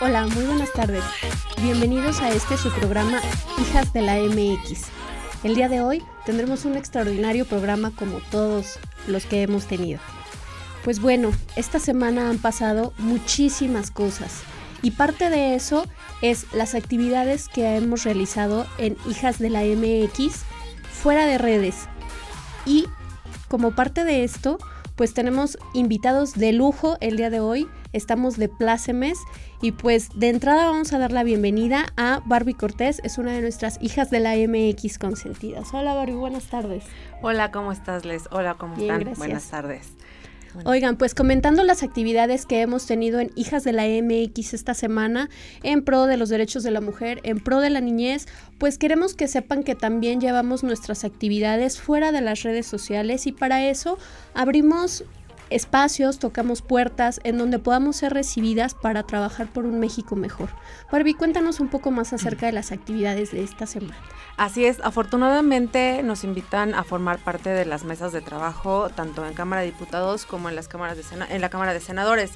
Hola, muy buenas tardes. Bienvenidos a este su programa Hijas de la MX. El día de hoy tendremos un extraordinario programa como todos los que hemos tenido. Pues bueno, esta semana han pasado muchísimas cosas y parte de eso es las actividades que hemos realizado en Hijas de la MX fuera de redes. Y como parte de esto, pues tenemos invitados de lujo el día de hoy. Estamos de plácemes y pues de entrada vamos a dar la bienvenida a Barbie Cortés, es una de nuestras hijas de la MX consentidas. Hola Barbie, buenas tardes. Hola, ¿cómo estás Les? Hola, ¿cómo están? Buenas tardes. Oigan, pues comentando las actividades que hemos tenido en Hijas de la MX esta semana en pro de los derechos de la mujer, en pro de la niñez, pues queremos que sepan que también llevamos nuestras actividades fuera de las redes sociales y para eso abrimos espacios, tocamos puertas en donde podamos ser recibidas para trabajar por un México mejor. Barbie, cuéntanos un poco más acerca de las actividades de esta semana. Así es, afortunadamente nos invitan a formar parte de las mesas de trabajo tanto en Cámara de Diputados como en las la Cámara de Senadores.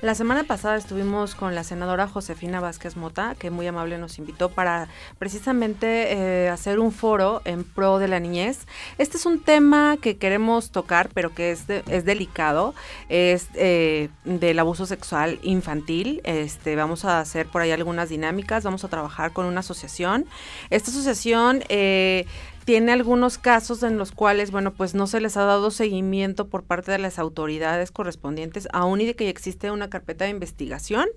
La semana pasada estuvimos con la senadora Josefina Vázquez Mota, que muy amable nos invitó para precisamente eh, hacer un foro en pro de la niñez. Este es un tema que queremos tocar, pero que es delicado, es eh, del abuso sexual infantil. Este, vamos a hacer por ahí algunas dinámicas, vamos a trabajar con una asociación. Esta asociación eh, tiene algunos casos en los cuales, bueno, pues no se les ha dado seguimiento por parte de las autoridades correspondientes, aún y de que existe una carpeta de investigación.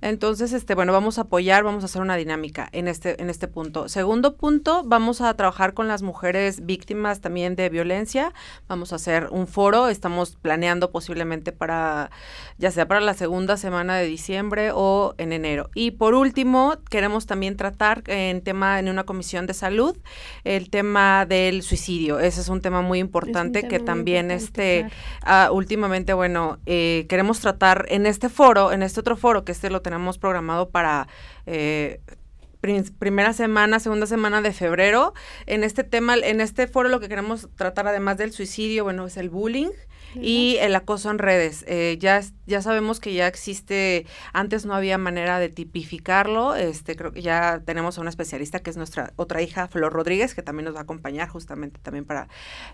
Entonces, este, bueno, vamos a apoyar, vamos a hacer una dinámica en este, en este punto. Segundo punto, vamos a trabajar con las mujeres víctimas también de violencia. Vamos a hacer un foro, estamos planeando posiblemente para, ya sea para la segunda semana de diciembre o en enero. Y por último, queremos también tratar en tema, en una comisión de salud, el tema del suicidio. Ese es un tema muy importante que también este ah, últimamente, bueno, eh, queremos tratar en este foro, en este otro foro, que este lo tenemos programado para eh, primera semana, segunda semana de febrero. En este tema, en este foro lo que queremos tratar además del suicidio, bueno, es el bullying y el acoso en redes. Eh, ya, ya sabemos que ya existe, antes no había manera de tipificarlo, este, creo que ya tenemos a una especialista que es nuestra otra hija, Flor Rodríguez, que también nos va a acompañar justamente también para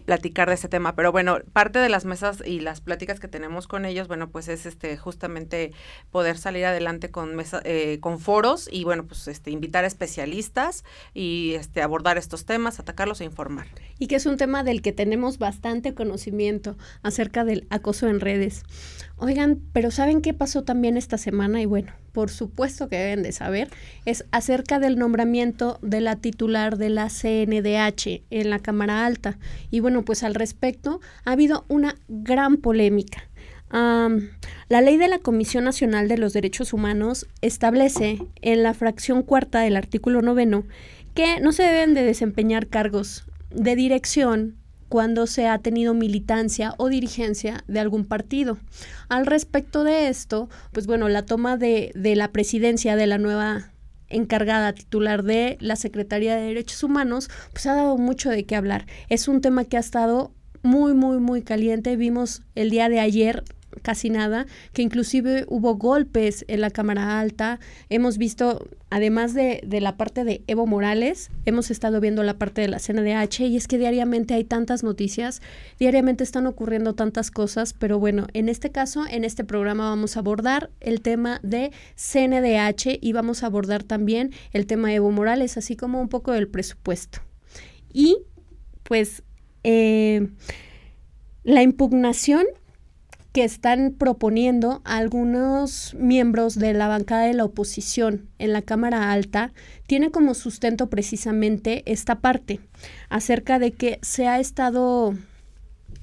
platicar de ese tema. Pero bueno, parte de las mesas y las pláticas que tenemos con ellos, bueno, pues es este justamente poder salir adelante con mesa, eh, con foros y bueno, pues este invitar a especialistas y este abordar estos temas, atacarlos e informar. Y que es un tema del que tenemos bastante conocimiento acerca del acoso en redes. Oigan, pero ¿saben qué pasó también esta semana? Y bueno, por supuesto que deben de saber, es acerca del nombramiento de la titular de la CNDH en la Cámara Alta. Y bueno, pues al respecto ha habido una gran polémica. la ley de la Comisión Nacional de los Derechos Humanos establece en la fracción cuarta del artículo noveno que no se deben de desempeñar cargos de dirección cuando se ha tenido militancia o dirigencia de algún partido. Al respecto de esto, pues bueno, la toma de, de la presidencia de la nueva encargada titular de la Secretaría de Derechos Humanos, pues ha dado mucho de qué hablar. Es un tema que ha estado muy, muy, muy caliente. Vimos el día de ayer casi nada, que inclusive hubo golpes en la Cámara Alta. Hemos visto, además de, de, la parte de Evo Morales, hemos estado viendo la parte de la CNDH y es que diariamente hay tantas noticias, diariamente están ocurriendo tantas cosas, pero bueno, en este caso, en este programa vamos a abordar el tema de CNDH y vamos a abordar también el tema de Evo Morales, así como un poco del presupuesto. Y pues... Eh, la impugnación que están proponiendo algunos miembros de la bancada de la oposición en la Cámara Alta tiene como sustento precisamente esta parte acerca de que se ha estado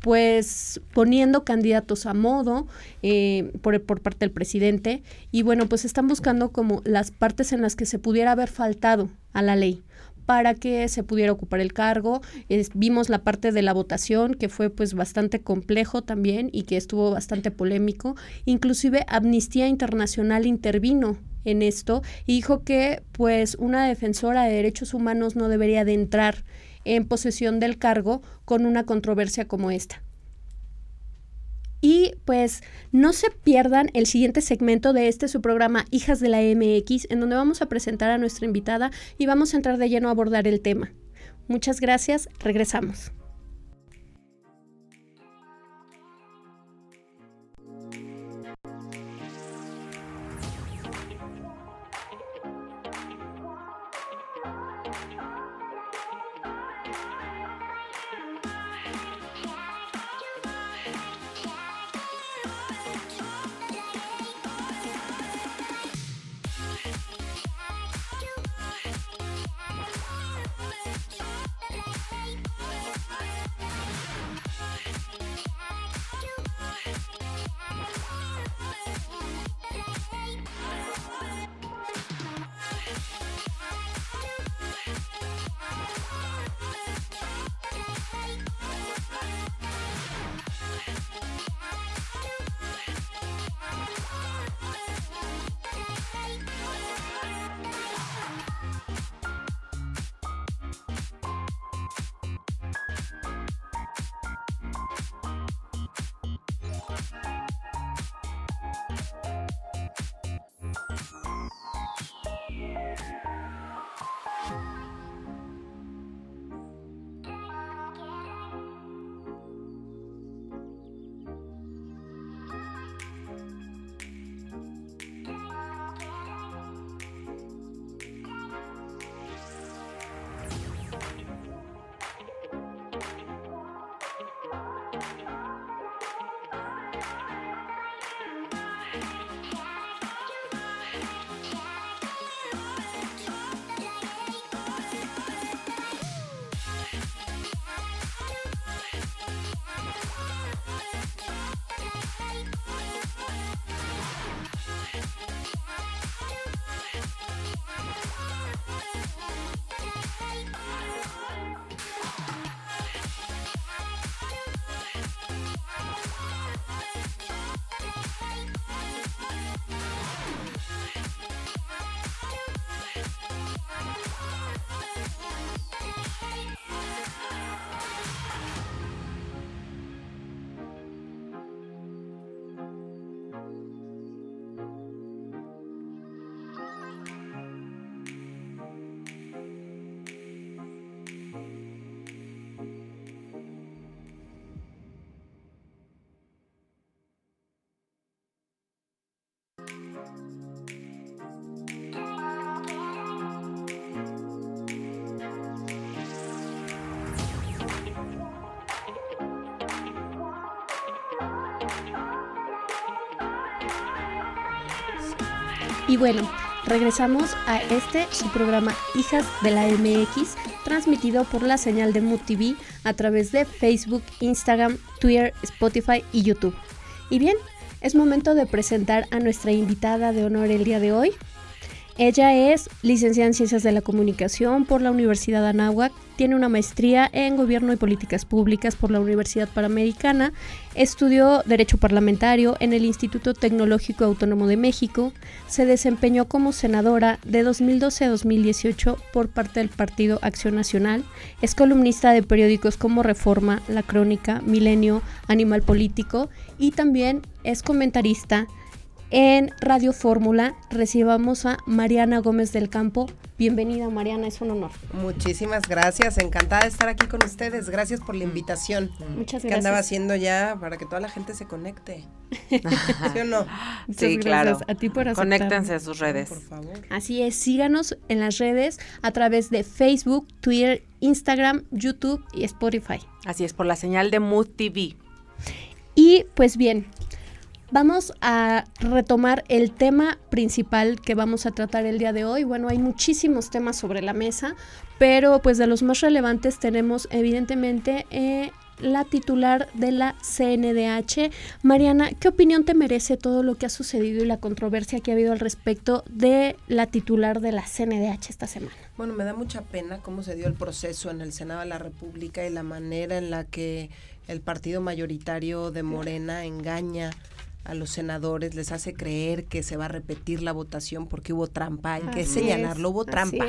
pues poniendo candidatos a modo eh, por, por parte del presidente. Y bueno pues están buscando como las partes en las que se pudiera haber faltado a la ley para que se pudiera ocupar el cargo. vimos la parte de la votación que fue pues bastante complejo también y que estuvo bastante polémico. Inclusive Amnistía Internacional intervino en esto y dijo que pues una defensora de derechos humanos no debería de entrar en posesión del cargo con una controversia como esta. Y pues no se pierdan el siguiente segmento de este su programa Hijas de la MX, en donde vamos a presentar a nuestra invitada y vamos a entrar de lleno a abordar el tema. Muchas gracias, regresamos. Y bueno, regresamos a este programa Hijas de la MX, transmitido por la señal de Mood TV a través de Facebook, Instagram, Twitter, Spotify y YouTube. Y bien, es momento de presentar a nuestra invitada de honor el día de hoy. Ella es licenciada en Ciencias de la Comunicación por la Universidad Anáhuac, tiene una maestría en Gobierno y Políticas Públicas por la Universidad Panamericana, estudió Derecho Parlamentario en el Instituto Tecnológico Autónomo de México, se desempeñó como senadora de 2012 a 2018 por parte del Partido Acción Nacional, es columnista de periódicos como Reforma, La Crónica, Milenio, Animal Político y también es comentarista en Radio Fórmula recibamos a Mariana Gómez del Campo. Bienvenida Mariana, es un honor. Muchísimas gracias, encantada de estar aquí con ustedes. Gracias por la invitación. Muchas gracias. ¿Qué andaba haciendo ya para que toda la gente se conecte? ¿Sí o no? sí, claro. A ti por Conéctense a sus redes. Por favor. Así es, síganos en las redes a través de Facebook, Twitter, Instagram, YouTube y Spotify. Así es, por la señal de Mood TV. Y pues bien, Vamos a retomar el tema principal que vamos a tratar el día de hoy. Bueno, hay muchísimos temas sobre la mesa, pero pues de los más relevantes tenemos evidentemente eh, la titular de la CNDH. Mariana, ¿qué opinión te merece todo lo que ha sucedido y la controversia que ha habido al respecto de la titular de la CNDH esta semana? Bueno, me da mucha pena cómo se dio el proceso en el Senado de la República y la manera en la que el partido mayoritario de Morena engaña a los senadores, les hace creer que se va a repetir la votación porque hubo trampa, hay que señalarlo, hubo trampa.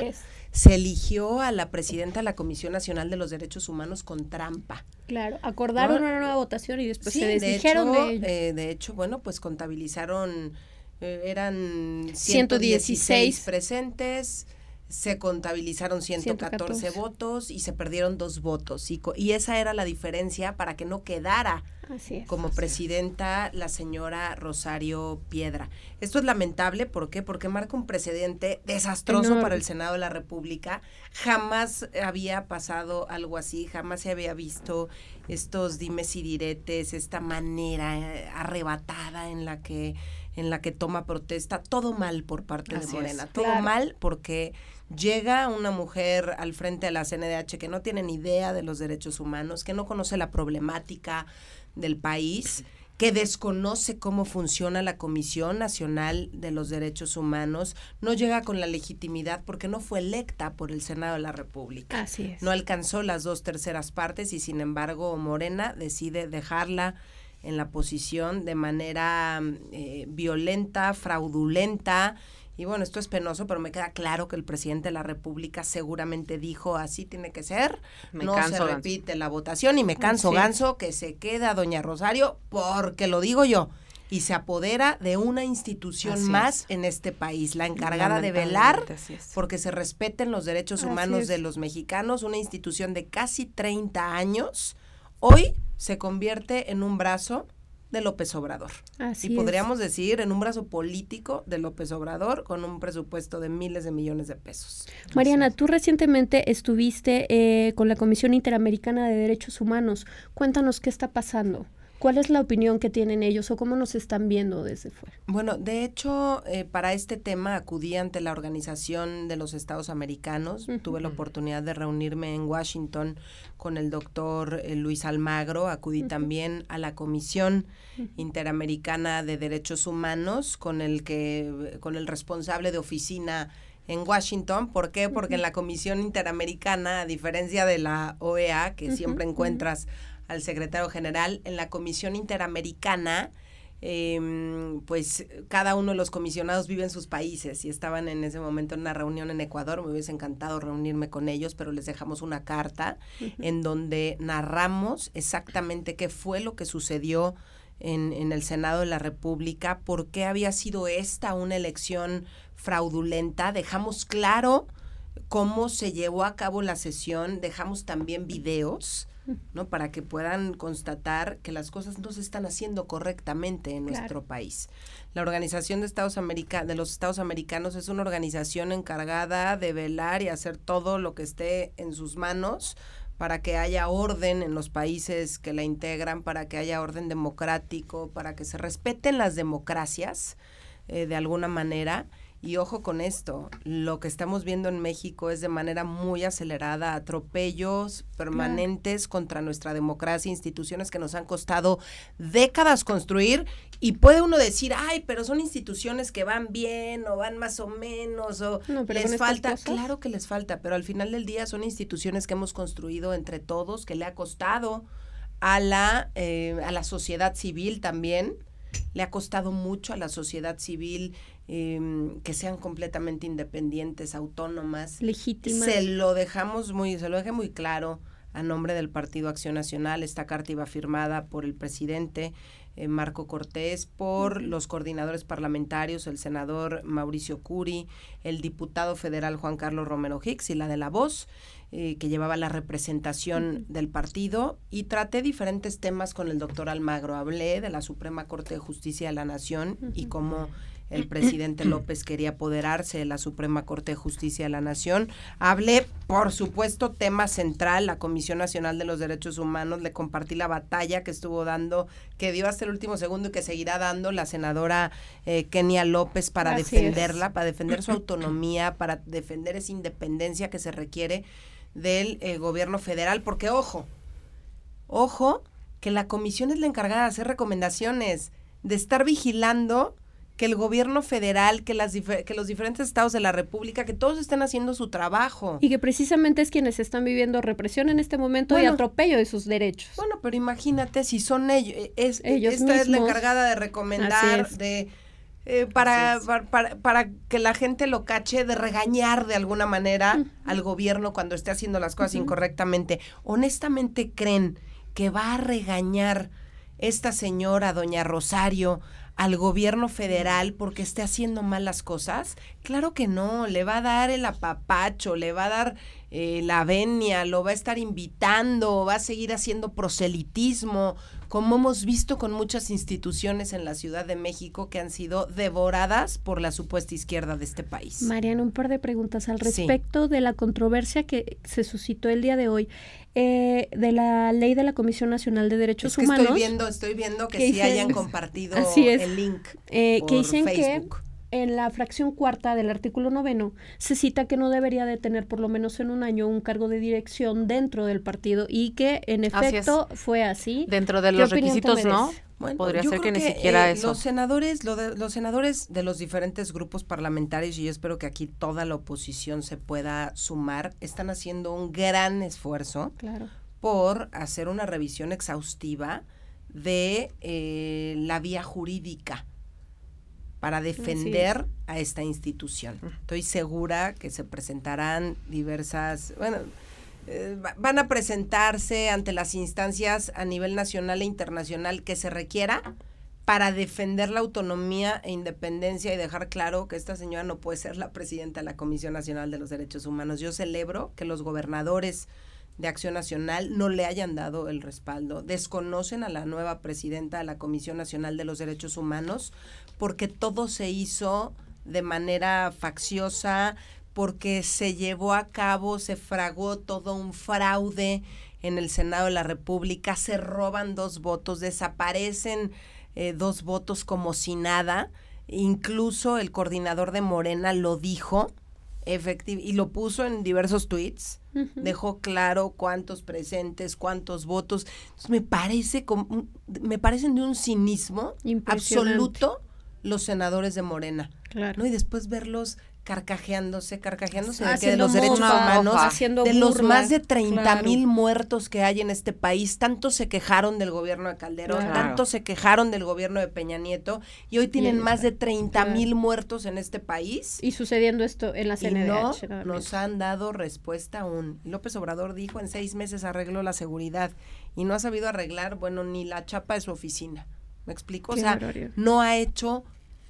Se eligió a la presidenta de la Comisión Nacional de los Derechos Humanos con trampa. Claro, acordaron No, una nueva votación y después Sí, se de desdijeron hecho, de ello. eh, de hecho, bueno, pues contabilizaron, eh, eran 116 116 presentes, se contabilizaron 114, 114. votos y se perdieron dos votos. Y, y esa era la diferencia para que no quedara es. como presidenta la señora Rosario Piedra. Esto es lamentable, ¿por qué? Porque marca un precedente desastroso Enorme. para el Senado de la República. Jamás había pasado algo así, jamás se había visto estos dimes y diretes, esta manera eh, arrebatada en la que en la que toma protesta, todo mal por parte Así de es. Morena, todo Claro. mal porque llega una mujer al frente de la CNDH que no tiene ni idea de los derechos humanos, que no conoce la problemática del país, que desconoce cómo funciona la Comisión Nacional de los Derechos Humanos, no llega con la legitimidad porque no fue electa por el Senado de la República. Así es. No alcanzó las dos terceras partes y sin embargo Morena decide dejarla en la posición de manera eh, violenta, fraudulenta. Y bueno, esto es penoso, pero me queda claro que el presidente de la República seguramente dijo así tiene que ser. Me no canso, se Ganso. repite la votación y me canso. Ganso, que se queda doña Rosario porque lo digo yo. Y se apodera de una institución Así más es. en este país, la encargada de velar porque se respeten los derechos Así humanos es. de los mexicanos, una institución de casi 30 años, hoy se convierte en un brazo de López Obrador. Así y es. podríamos decir en un brazo político de López Obrador con un presupuesto de miles de millones de pesos. Mariana, tú recientemente estuviste eh, con la Comisión Interamericana de Derechos Humanos. Cuéntanos qué está pasando. ¿Cuál es la opinión que tienen ellos o cómo nos están viendo desde fuera? Bueno, de hecho, eh, para este tema acudí ante la Organización de los Estados Americanos. Tuve la oportunidad de reunirme en Washington con el doctor eh, Luis Almagro. Acudí también a la Comisión Interamericana de Derechos Humanos con el que, con el responsable de oficina en Washington. ¿Por qué? Porque en la Comisión Interamericana, a diferencia de la OEA, que siempre encuentras al secretario general, en la Comisión Interamericana, em, pues cada uno de los comisionados vive en sus países. Y estaban en ese momento en una reunión en Ecuador, me hubiese encantado reunirme con ellos, pero les dejamos una carta en donde narramos exactamente qué fue lo que sucedió en, en el Senado de la República, por qué había sido esta una elección fraudulenta, dejamos claro cómo se llevó a cabo la sesión, dejamos también videos, ¿no? Para que puedan constatar que las cosas no se están haciendo correctamente en Claro. nuestro país. La Organización de Estados America de los Estados Americanos es una organización encargada de velar y hacer todo lo que esté en sus manos para que haya orden en los países que la integran, para que haya orden democrático, para que se respeten las democracias eh, de alguna manera. Y ojo con esto, lo que estamos viendo en México es de manera muy acelerada, atropellos permanentes contra nuestra democracia, instituciones que nos han costado décadas construir y puede uno decir, ay, pero son instituciones que van bien o van más o menos o No, pero les falta, claro que les falta, pero al final del día son instituciones que hemos construido entre todos, que le ha costado a la, eh, a la sociedad civil también, le ha costado mucho a la sociedad civil eh, que sean completamente independientes, autónomas. Legítima. Se lo dejamos muy, se lo dejé muy claro a nombre del Partido Acción Nacional. Esta carta iba firmada por el presidente eh, Marco Cortés, por los coordinadores parlamentarios, el senador Mauricio Curi, el diputado federal Juan Carlos Romero Hicks y la de la voz, eh, que llevaba la representación del partido, y traté diferentes temas con el doctor Almagro. Hablé de la Suprema Corte de Justicia de la Nación y cómo el presidente López quería apoderarse de la Suprema Corte de Justicia de la Nación. Hablé, por supuesto, tema central, la Comisión Nacional de los Derechos Humanos. Le compartí la batalla que estuvo dando, que dio hasta el último segundo y que seguirá dando la senadora eh, Kenia López para Así es. defenderla, para defender su autonomía, para defender esa independencia que se requiere del eh, gobierno federal. Porque, ojo, ojo, que la comisión es la encargada de hacer recomendaciones, de estar vigilando que el gobierno federal, que, las que los diferentes estados de la República, que todos estén haciendo su trabajo. Y que precisamente es quienes están viviendo represión en este momento y atropello de sus derechos. Bueno, pero imagínate si son ellos, eh, es, ellos esta es la encargada de recomendar, de... Eh, para, para, para, que la gente lo cache, de regañar de alguna manera al gobierno cuando esté haciendo las cosas incorrectamente. Honestamente creen que va a regañar esta señora, doña Rosario, al gobierno federal porque esté haciendo mal las cosas? Claro que no, le va a dar el apapacho, le va a dar eh, la venia, lo va a estar invitando, va a seguir haciendo proselitismo, como hemos visto con muchas instituciones en la Ciudad de México que han sido devoradas por la supuesta izquierda de este país. Mariana, un par de preguntas al respecto de la controversia que se suscitó el día de hoy. Eh, de la ley de la Comisión Nacional de Derechos Humanos. Estoy viendo, estoy viendo que, sí hayan compartido el link. Eh, que dicen que en la fracción cuarta del artículo noveno se cita que no debería de tener por lo menos en un año un cargo de dirección dentro del partido y que en efecto fue así. Dentro de los requisitos, ¿no? Podría ser que ni siquiera eh, eso. Los senadores, los senadores de los diferentes grupos parlamentarios, y yo espero que aquí toda la oposición se pueda sumar, están haciendo un gran esfuerzo por hacer una revisión exhaustiva de eh, la vía jurídica para defender a esta institución. Estoy segura que se presentarán diversas, bueno, eh, van a presentarse ante las instancias a nivel nacional e internacional que se requiera para defender la autonomía e independencia y dejar claro que esta señora no puede ser la presidenta de la Comisión Nacional de los Derechos Humanos. Yo celebro que los gobernadores de Acción Nacional no le hayan dado el respaldo. Desconocen a la nueva presidenta de la Comisión Nacional de los Derechos Humanos porque todo se hizo de manera facciosa, porque se llevó a cabo, se fragó todo un fraude en el Senado de la República, se roban dos votos, desaparecen eh, dos votos como si nada. Incluso el coordinador de Morena lo dijo y lo puso en diversos tweets. Dejó claro cuántos presentes, cuántos votos. me parece me parecen de un cinismo absoluto los senadores de Morena. Claro. ¿no? Y después verlos carcajeándose, carcajeándose de, los derechos humanos, de los más de 30 mil muertos que hay en este país. Tanto se quejaron del gobierno de Calderón, tanto se quejaron del gobierno de Peña Nieto y hoy tienen más de 30 mil muertos en este país. Y sucediendo esto en la CNDH. Y no nos han dado respuesta aún. López Obrador dijo en seis meses arregló la seguridad y no ha sabido arreglar, bueno, ni la chapa de su oficina. ¿Me explico? o sea, no ha hecho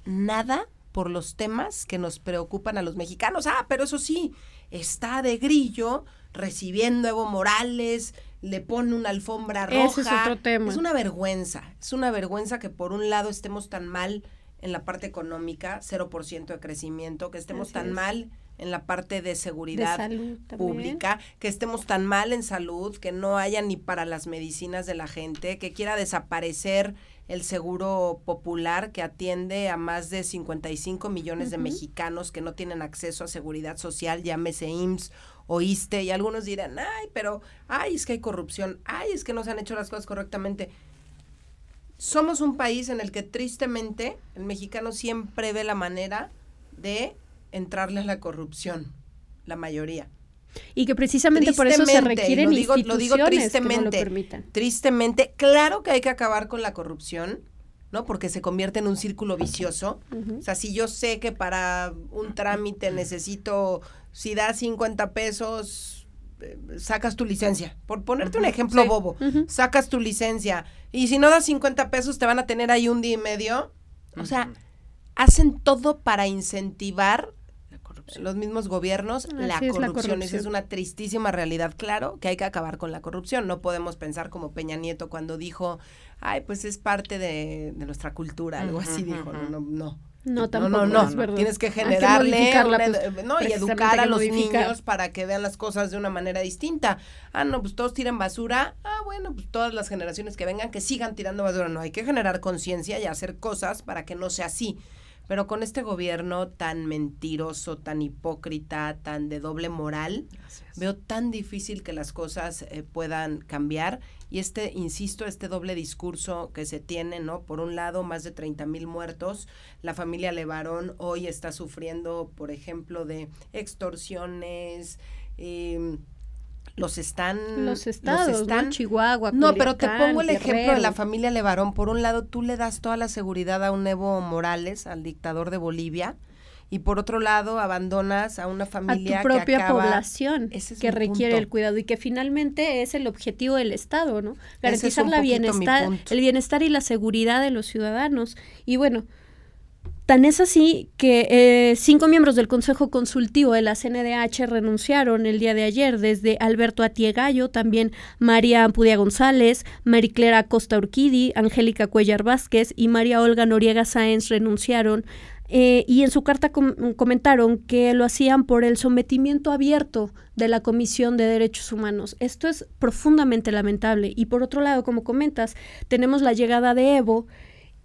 nada por los temas que nos preocupan a los mexicanos. Ah, pero eso sí, está de grillo recibiendo Evo Morales, le pone una alfombra roja. Ese es otro tema. Es una vergüenza, es una vergüenza que por un lado estemos tan mal en la parte económica, 0% de crecimiento, que estemos tan mal en la parte de seguridad pública, que estemos tan mal en salud, que no haya ni para las medicinas de la gente, que quiera desaparecer el seguro popular que atiende a más de 55 millones de mexicanos que no tienen acceso a seguridad social, llámese IMSS o ISTE, y algunos dirán, ay, pero, ay, es que hay corrupción, ay, es que no se han hecho las cosas correctamente. Somos un país en el que tristemente el mexicano siempre ve la manera de entrarle a la corrupción, la mayoría. Y que precisamente por eso se requieren lo digo, lo digo tristemente, Tristemente, claro que hay que acabar con la corrupción, ¿no? Porque se convierte en un círculo vicioso. O sea, si yo sé que para un trámite necesito, si das 50 pesos, eh, sacas tu licencia. Por ponerte un ejemplo bobo, sacas tu licencia. Y si no das 50 pesos, te van a tener ahí un día y medio. O sea, hacen todo para incentivar los mismos gobiernos, la corrupción. es una tristísima realidad. Claro que hay que acabar con la corrupción. No podemos pensar como Peña Nieto cuando dijo, ay, pues es parte de, nuestra cultura, algo así dijo. No, no, no. No, tampoco no, no, Tienes que generarle pues, no, y educar a los niños para que vean las cosas de una manera distinta. Ah, no, pues todos tiran basura. Ah, bueno, pues todas las generaciones que vengan que sigan tirando basura. No, hay que generar conciencia y hacer cosas para que no sea así Pero con este gobierno tan mentiroso, tan hipócrita, tan de doble moral, veo tan difícil que las cosas eh, puedan cambiar. Y este, insisto, este doble discurso que se tiene, ¿no? Por un lado, más de 30 mil muertos. La familia Levarón hoy está sufriendo, por ejemplo, de extorsiones. Eh, los están los estados están Chihuahua no pero te pongo el ejemplo de la familia Levarón. Por un lado tú le das toda la seguridad a un Evo Morales al dictador de Bolivia y por otro lado abandonas a una familia a tu propia población que requiere el cuidado y que finalmente es el objetivo del Estado no garantizar la bienestar el bienestar y la seguridad de los ciudadanos. Y bueno Tan es así que eh, cinco miembros del Consejo Consultivo de la CNDH renunciaron el día de ayer, desde Alberto Atiegallo, también María Ampudia González, Mariclera Costa Urquidi, Angélica Cuellar Vázquez y María Olga Noriega Sáenz renunciaron eh, y en su carta comentaron que lo hacían por el sometimiento abierto de la Comisión de Derechos Humanos. Esto es profundamente lamentable. Y por otro lado, como comentas, tenemos la llegada de Evo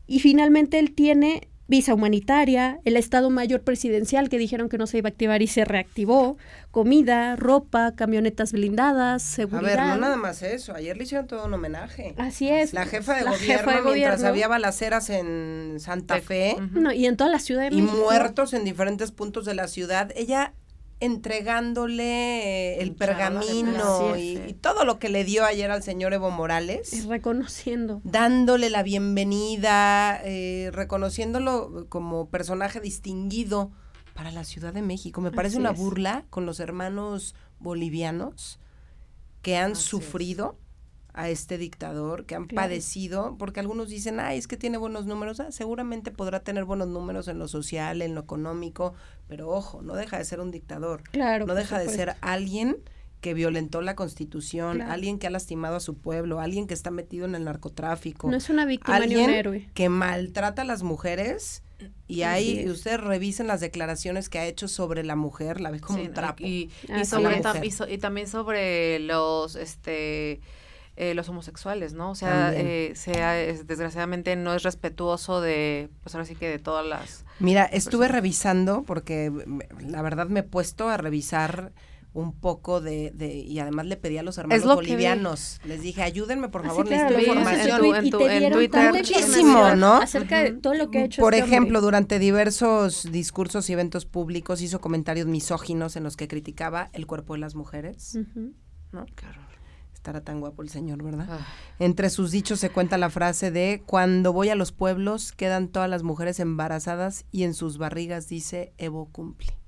y finalmente él tiene visa humanitaria, el Estado Mayor Presidencial que dijeron que no se iba a activar y se reactivó, comida, ropa, camionetas blindadas, seguridad. A ver, no nada más eso, ayer le hicieron todo un homenaje. Así es. La jefa de, gobierno, mientras había balaceras en Santa Fe. No, y en toda la ciudad de y muertos en diferentes puntos de la ciudad, ella entregándole el pergamino y, todo lo que le dio ayer al señor Evo Morales. reconociendo. Dándole la bienvenida, eh, reconociéndolo como personaje distinguido para la Ciudad de México. Me parece una burla con los hermanos bolivianos que han sufrido a este dictador, que han padecido, porque algunos dicen, ay, es que tiene buenos números, ah, seguramente podrá tener buenos números en lo social, en lo económico, pero ojo, no deja de ser un dictador, claro, no deja de ser alguien que violentó la constitución, alguien que ha lastimado a su pueblo, alguien que está metido en el narcotráfico. No es una víctima ni un héroe. Que maltrata a las mujeres y ahí ustedes revisen las declaraciones que ha hecho sobre la mujer, la ve como un trapo. Y, sobre, y, también sobre los este eh, los homosexuales, ¿no? O sea, eh, sea desgraciadamente no es respetuoso de, pues ahora sí que de todas las... Mira, estuve revisando porque la verdad me he puesto a revisar un poco de, de, y además le pedí a los hermanos bolivianos, les dije, ayúdenme por favor, necesito información. En, tu, en, Twitter. Muchísimo, ¿no? Acerca de todo lo que ha hecho Por este ejemplo, durante diversos discursos y eventos públicos hizo comentarios misóginos en los que criticaba el cuerpo de las mujeres, ¿no? Claro estará tan guapo el señor, ¿verdad? Ah. Entre sus dichos se cuenta la frase de cuando voy a los pueblos quedan todas las mujeres embarazadas y en sus barrigas dice Evo cumple.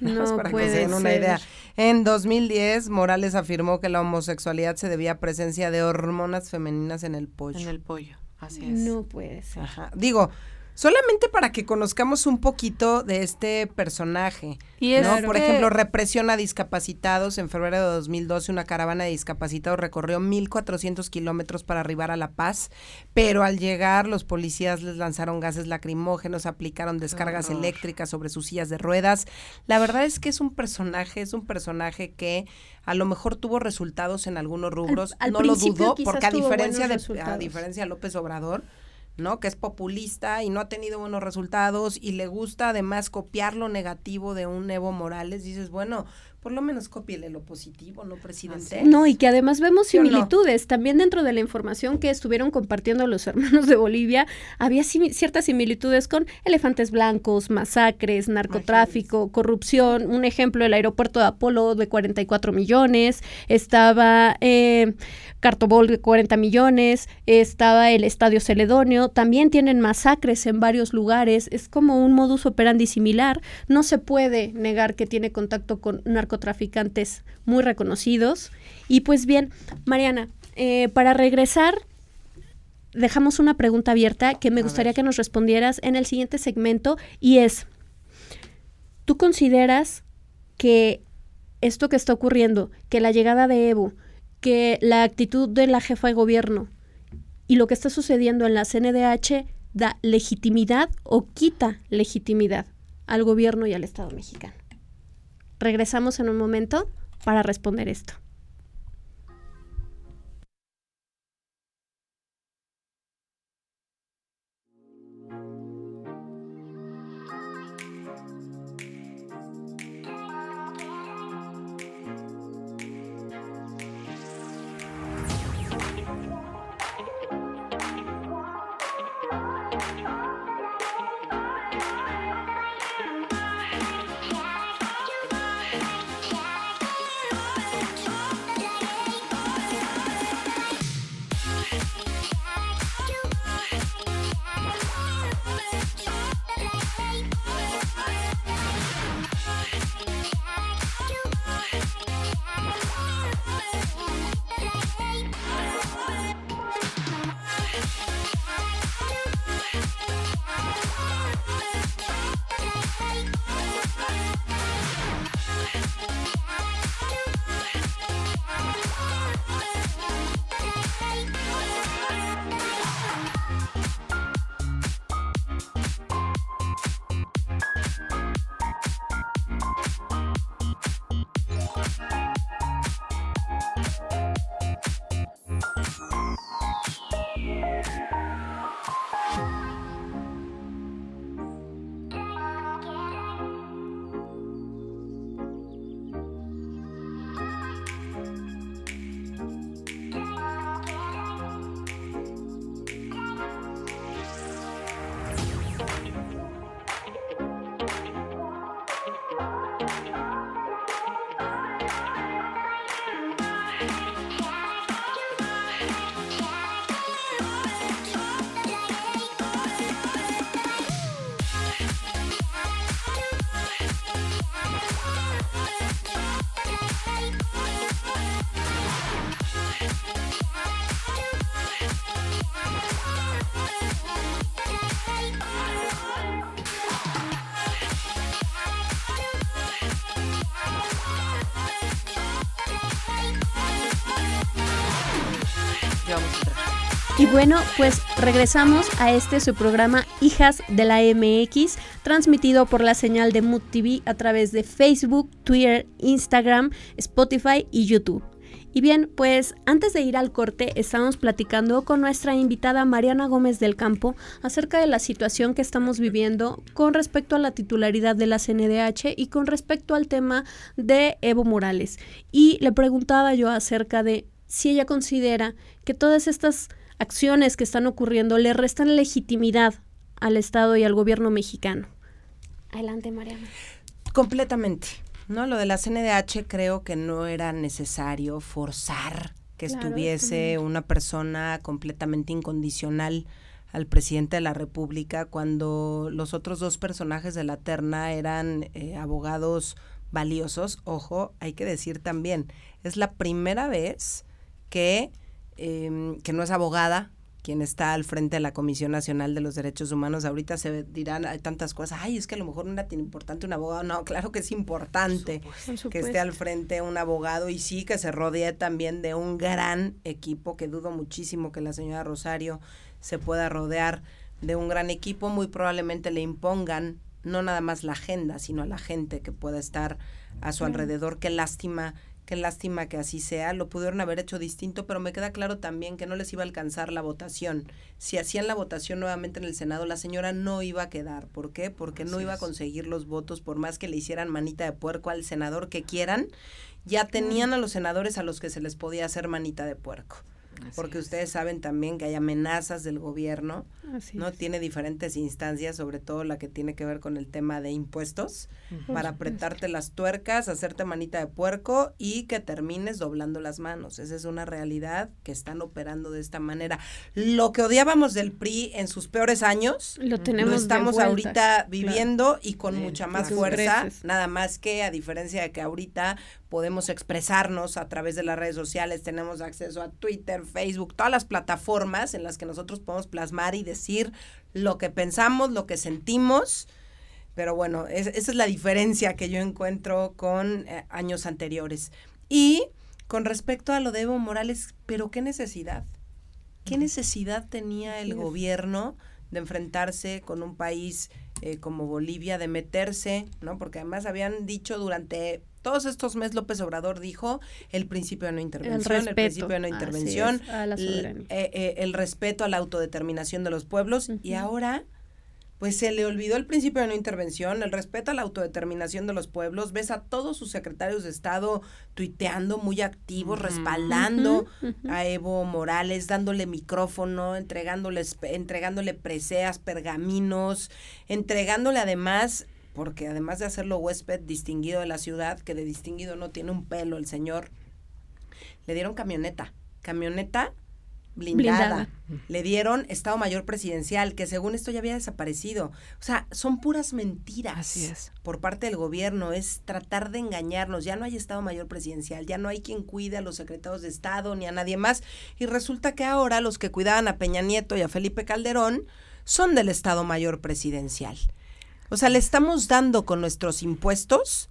No para puede que una idea. En 2010, Morales afirmó que la homosexualidad se debía a presencia de hormonas femeninas en el pollo. En el pollo, así es. No puede ser. Digo, solamente para que conozcamos un poquito de este personaje. Y ¿no? Por ejemplo, represión a discapacitados. En febrero de 2012, una caravana de discapacitados recorrió 1.400 kilómetros para arribar a La Paz, pero al llegar los policías les lanzaron gases lacrimógenos, aplicaron descargas eléctricas sobre sus sillas de ruedas. La verdad es que es un personaje, es un personaje que a lo mejor tuvo resultados en algunos rubros, no lo dudo, porque a diferencia de a diferencia de López Obrador, ¿no? Que es populista y no ha tenido buenos resultados y le gusta además copiar lo negativo de un Evo Morales, dices, bueno, por lo menos cópiele lo positivo, ¿no, presidente? No, y que además vemos similitudes. También dentro de la información que estuvieron compartiendo los hermanos de Bolivia, había ciertas similitudes con elefantes blancos, masacres, narcotráfico, corrupción. Un ejemplo, el aeropuerto de Apolo de 44 millones, estaba eh, Cartobol de 40 millones, estaba el Estadio Celedonio, también tienen masacres en varios lugares, es como un modus operandi similar. No se puede negar que tiene contacto con narcotráfico narcotraficantes muy reconocidos. Y pues bien, Mariana, eh, para regresar, dejamos una pregunta abierta que me gustaría que nos respondieras en el siguiente segmento y es, ¿tú consideras que esto que está ocurriendo, que la llegada de Evo, que la actitud de la jefa de gobierno y lo que está sucediendo en la CNDH da legitimidad o quita legitimidad al gobierno y al Estado mexicano? Regresamos en un momento para responder esto. Bueno, pues regresamos a este su programa Hijas de la MX, transmitido por la señal de Mood TV a través de Facebook, Twitter, Instagram, Spotify y YouTube. Y bien, pues antes de ir al corte, estamos platicando con nuestra invitada Mariana Gómez del Campo acerca de la situación que estamos viviendo con respecto a la titularidad de la CNDH y con respecto al tema de Evo Morales. Y le preguntaba yo acerca de si ella considera que todas estas acciones que están ocurriendo le restan legitimidad al Estado y al gobierno mexicano. Adelante, Mariana. Completamente. No, lo de la CNDH creo que no era necesario forzar que estuviese una persona completamente incondicional al presidente de la República cuando los otros dos personajes de la terna eran eh, abogados valiosos. Ojo, hay que decir también, es la primera vez que Em, que no es abogada, quien está al frente de la Comisión Nacional de los Derechos Humanos. Ahorita se dirán, hay tantas cosas, ay, es que a lo mejor no era tan importante un abogado. No, claro que es importante que esté al frente un abogado y sí que se rodee también de un gran equipo, que dudo muchísimo que la señora Rosario se pueda rodear de un gran equipo. Muy probablemente le impongan no nada más la agenda, sino a la gente que pueda estar a su alrededor. Qué lástima Qué lástima que así sea. Lo pudieron haber hecho distinto, pero me queda claro también que no les iba a alcanzar la votación. Si hacían la votación nuevamente en el Senado, la señora no iba a quedar. ¿Por qué? Porque no iba a conseguir los votos, por más que le hicieran manita de puerco al senador que quieran. Ya tenían a los senadores a los que se les podía hacer manita de puerco porque ustedes saben también que hay amenazas del gobierno, ¿no? Tiene diferentes instancias, sobre todo la que tiene que ver con el tema de impuestos, para apretarte las tuercas, hacerte manita de puerco y que termines doblando las manos. Esa es una realidad que están operando de esta manera. Lo que odiábamos del PRI en sus peores años, lo, tenemos estamos ahorita viviendo y con mucha más fuerza, nada más que a diferencia de que ahorita podemos expresarnos a través de las redes sociales, tenemos acceso a Twitter, Facebook, todas las plataformas en las que nosotros podemos plasmar y decir lo que pensamos, lo que sentimos. Pero bueno, esa es la diferencia que yo encuentro con eh, años anteriores. Y con respecto a lo de Evo Morales, pero qué necesidad. ¿Qué necesidad tenía el gobierno de enfrentarse con un país eh, como Bolivia, de meterse, ¿no? Porque además habían dicho durante todos estos meses López Obrador dijo el principio de no intervención, el, principio de no intervención, eh, eh, el, respeto a la autodeterminación de los pueblos. Y ahora pues se le olvidó el principio de no intervención, el respeto a la autodeterminación de los pueblos, ves a todos sus secretarios de Estado tuiteando muy activos, respaldando a Evo Morales, dándole micrófono, entregándoles, entregándole preseas, pergaminos, entregándole además porque además de hacerlo huésped distinguido de la ciudad, que de distinguido no tiene un pelo el señor, le dieron camioneta, camioneta blindada. Le dieron Estado Mayor Presidencial, que según esto ya había desaparecido. O sea, son puras mentiras Así es. por parte del gobierno. Es tratar de engañarnos. Ya no hay Estado Mayor Presidencial, ya no hay quien cuide a los secretarios de Estado ni a nadie más. Y resulta que ahora los que cuidaban a Peña Nieto y a Felipe Calderón son del Estado Mayor Presidencial. O sea, le estamos dando con nuestros impuestos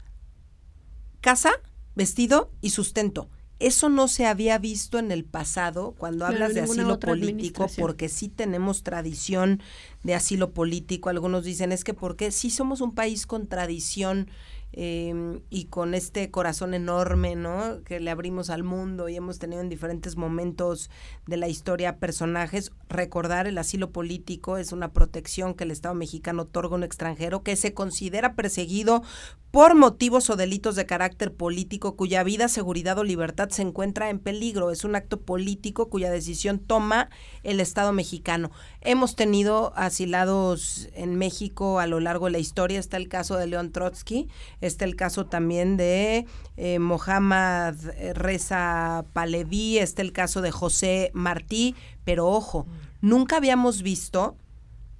casa, vestido y sustento. Eso no se había visto en el pasado cuando hablas de asilo político, porque sí tenemos tradición de asilo político. Algunos dicen es que porque sí somos un país con tradición Em, y con este corazón enorme, ¿no? Que le abrimos al mundo y hemos tenido en diferentes momentos de la historia personajes. Recordar el asilo político es una protección que el Estado mexicano otorga a un extranjero que se considera perseguido por motivos o delitos de carácter político cuya vida, seguridad o libertad se encuentra en peligro. Es un acto político cuya decisión toma el Estado mexicano. Hemos tenido asilados en México a lo largo de la historia. Está el caso de León Trotsky, está el caso también de eh, Mohammad Reza Paleví, está el caso de José Martí, pero ojo, nunca habíamos visto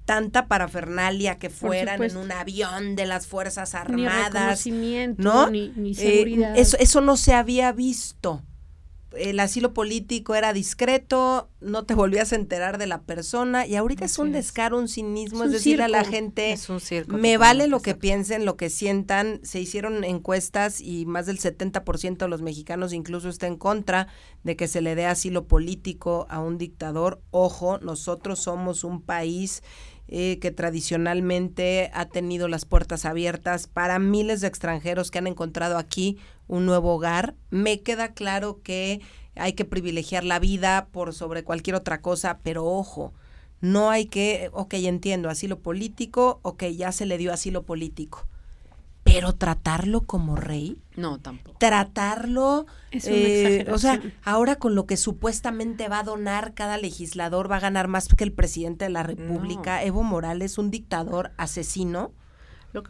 tanta parafernalia que fueran en un avión de las Fuerzas Armadas. Ni ¿no? ni, eh, eso, eso no se había visto. el asilo político era discreto, no te volvías a enterar de la persona y ahorita es un descaro, un cinismo, es, decir a la gente, me vale lo que piensen, lo que sientan, se hicieron encuestas y más del 70% de los mexicanos incluso está en contra de que se le dé asilo político a un dictador. Ojo, nosotros somos un país eh, que tradicionalmente ha tenido las puertas abiertas para miles de extranjeros que han encontrado aquí un nuevo hogar. Me queda claro que hay que privilegiar la vida por sobre cualquier otra cosa, pero ojo, no hay que, ok, entiendo, asilo político, ok, ya se le dio asilo político pero tratarlo como rey. No, tampoco. Tratarlo, eh, o sea, ahora con lo que supuestamente va a donar cada legislador, va a ganar más que el presidente de la República. Evo Morales, un dictador asesino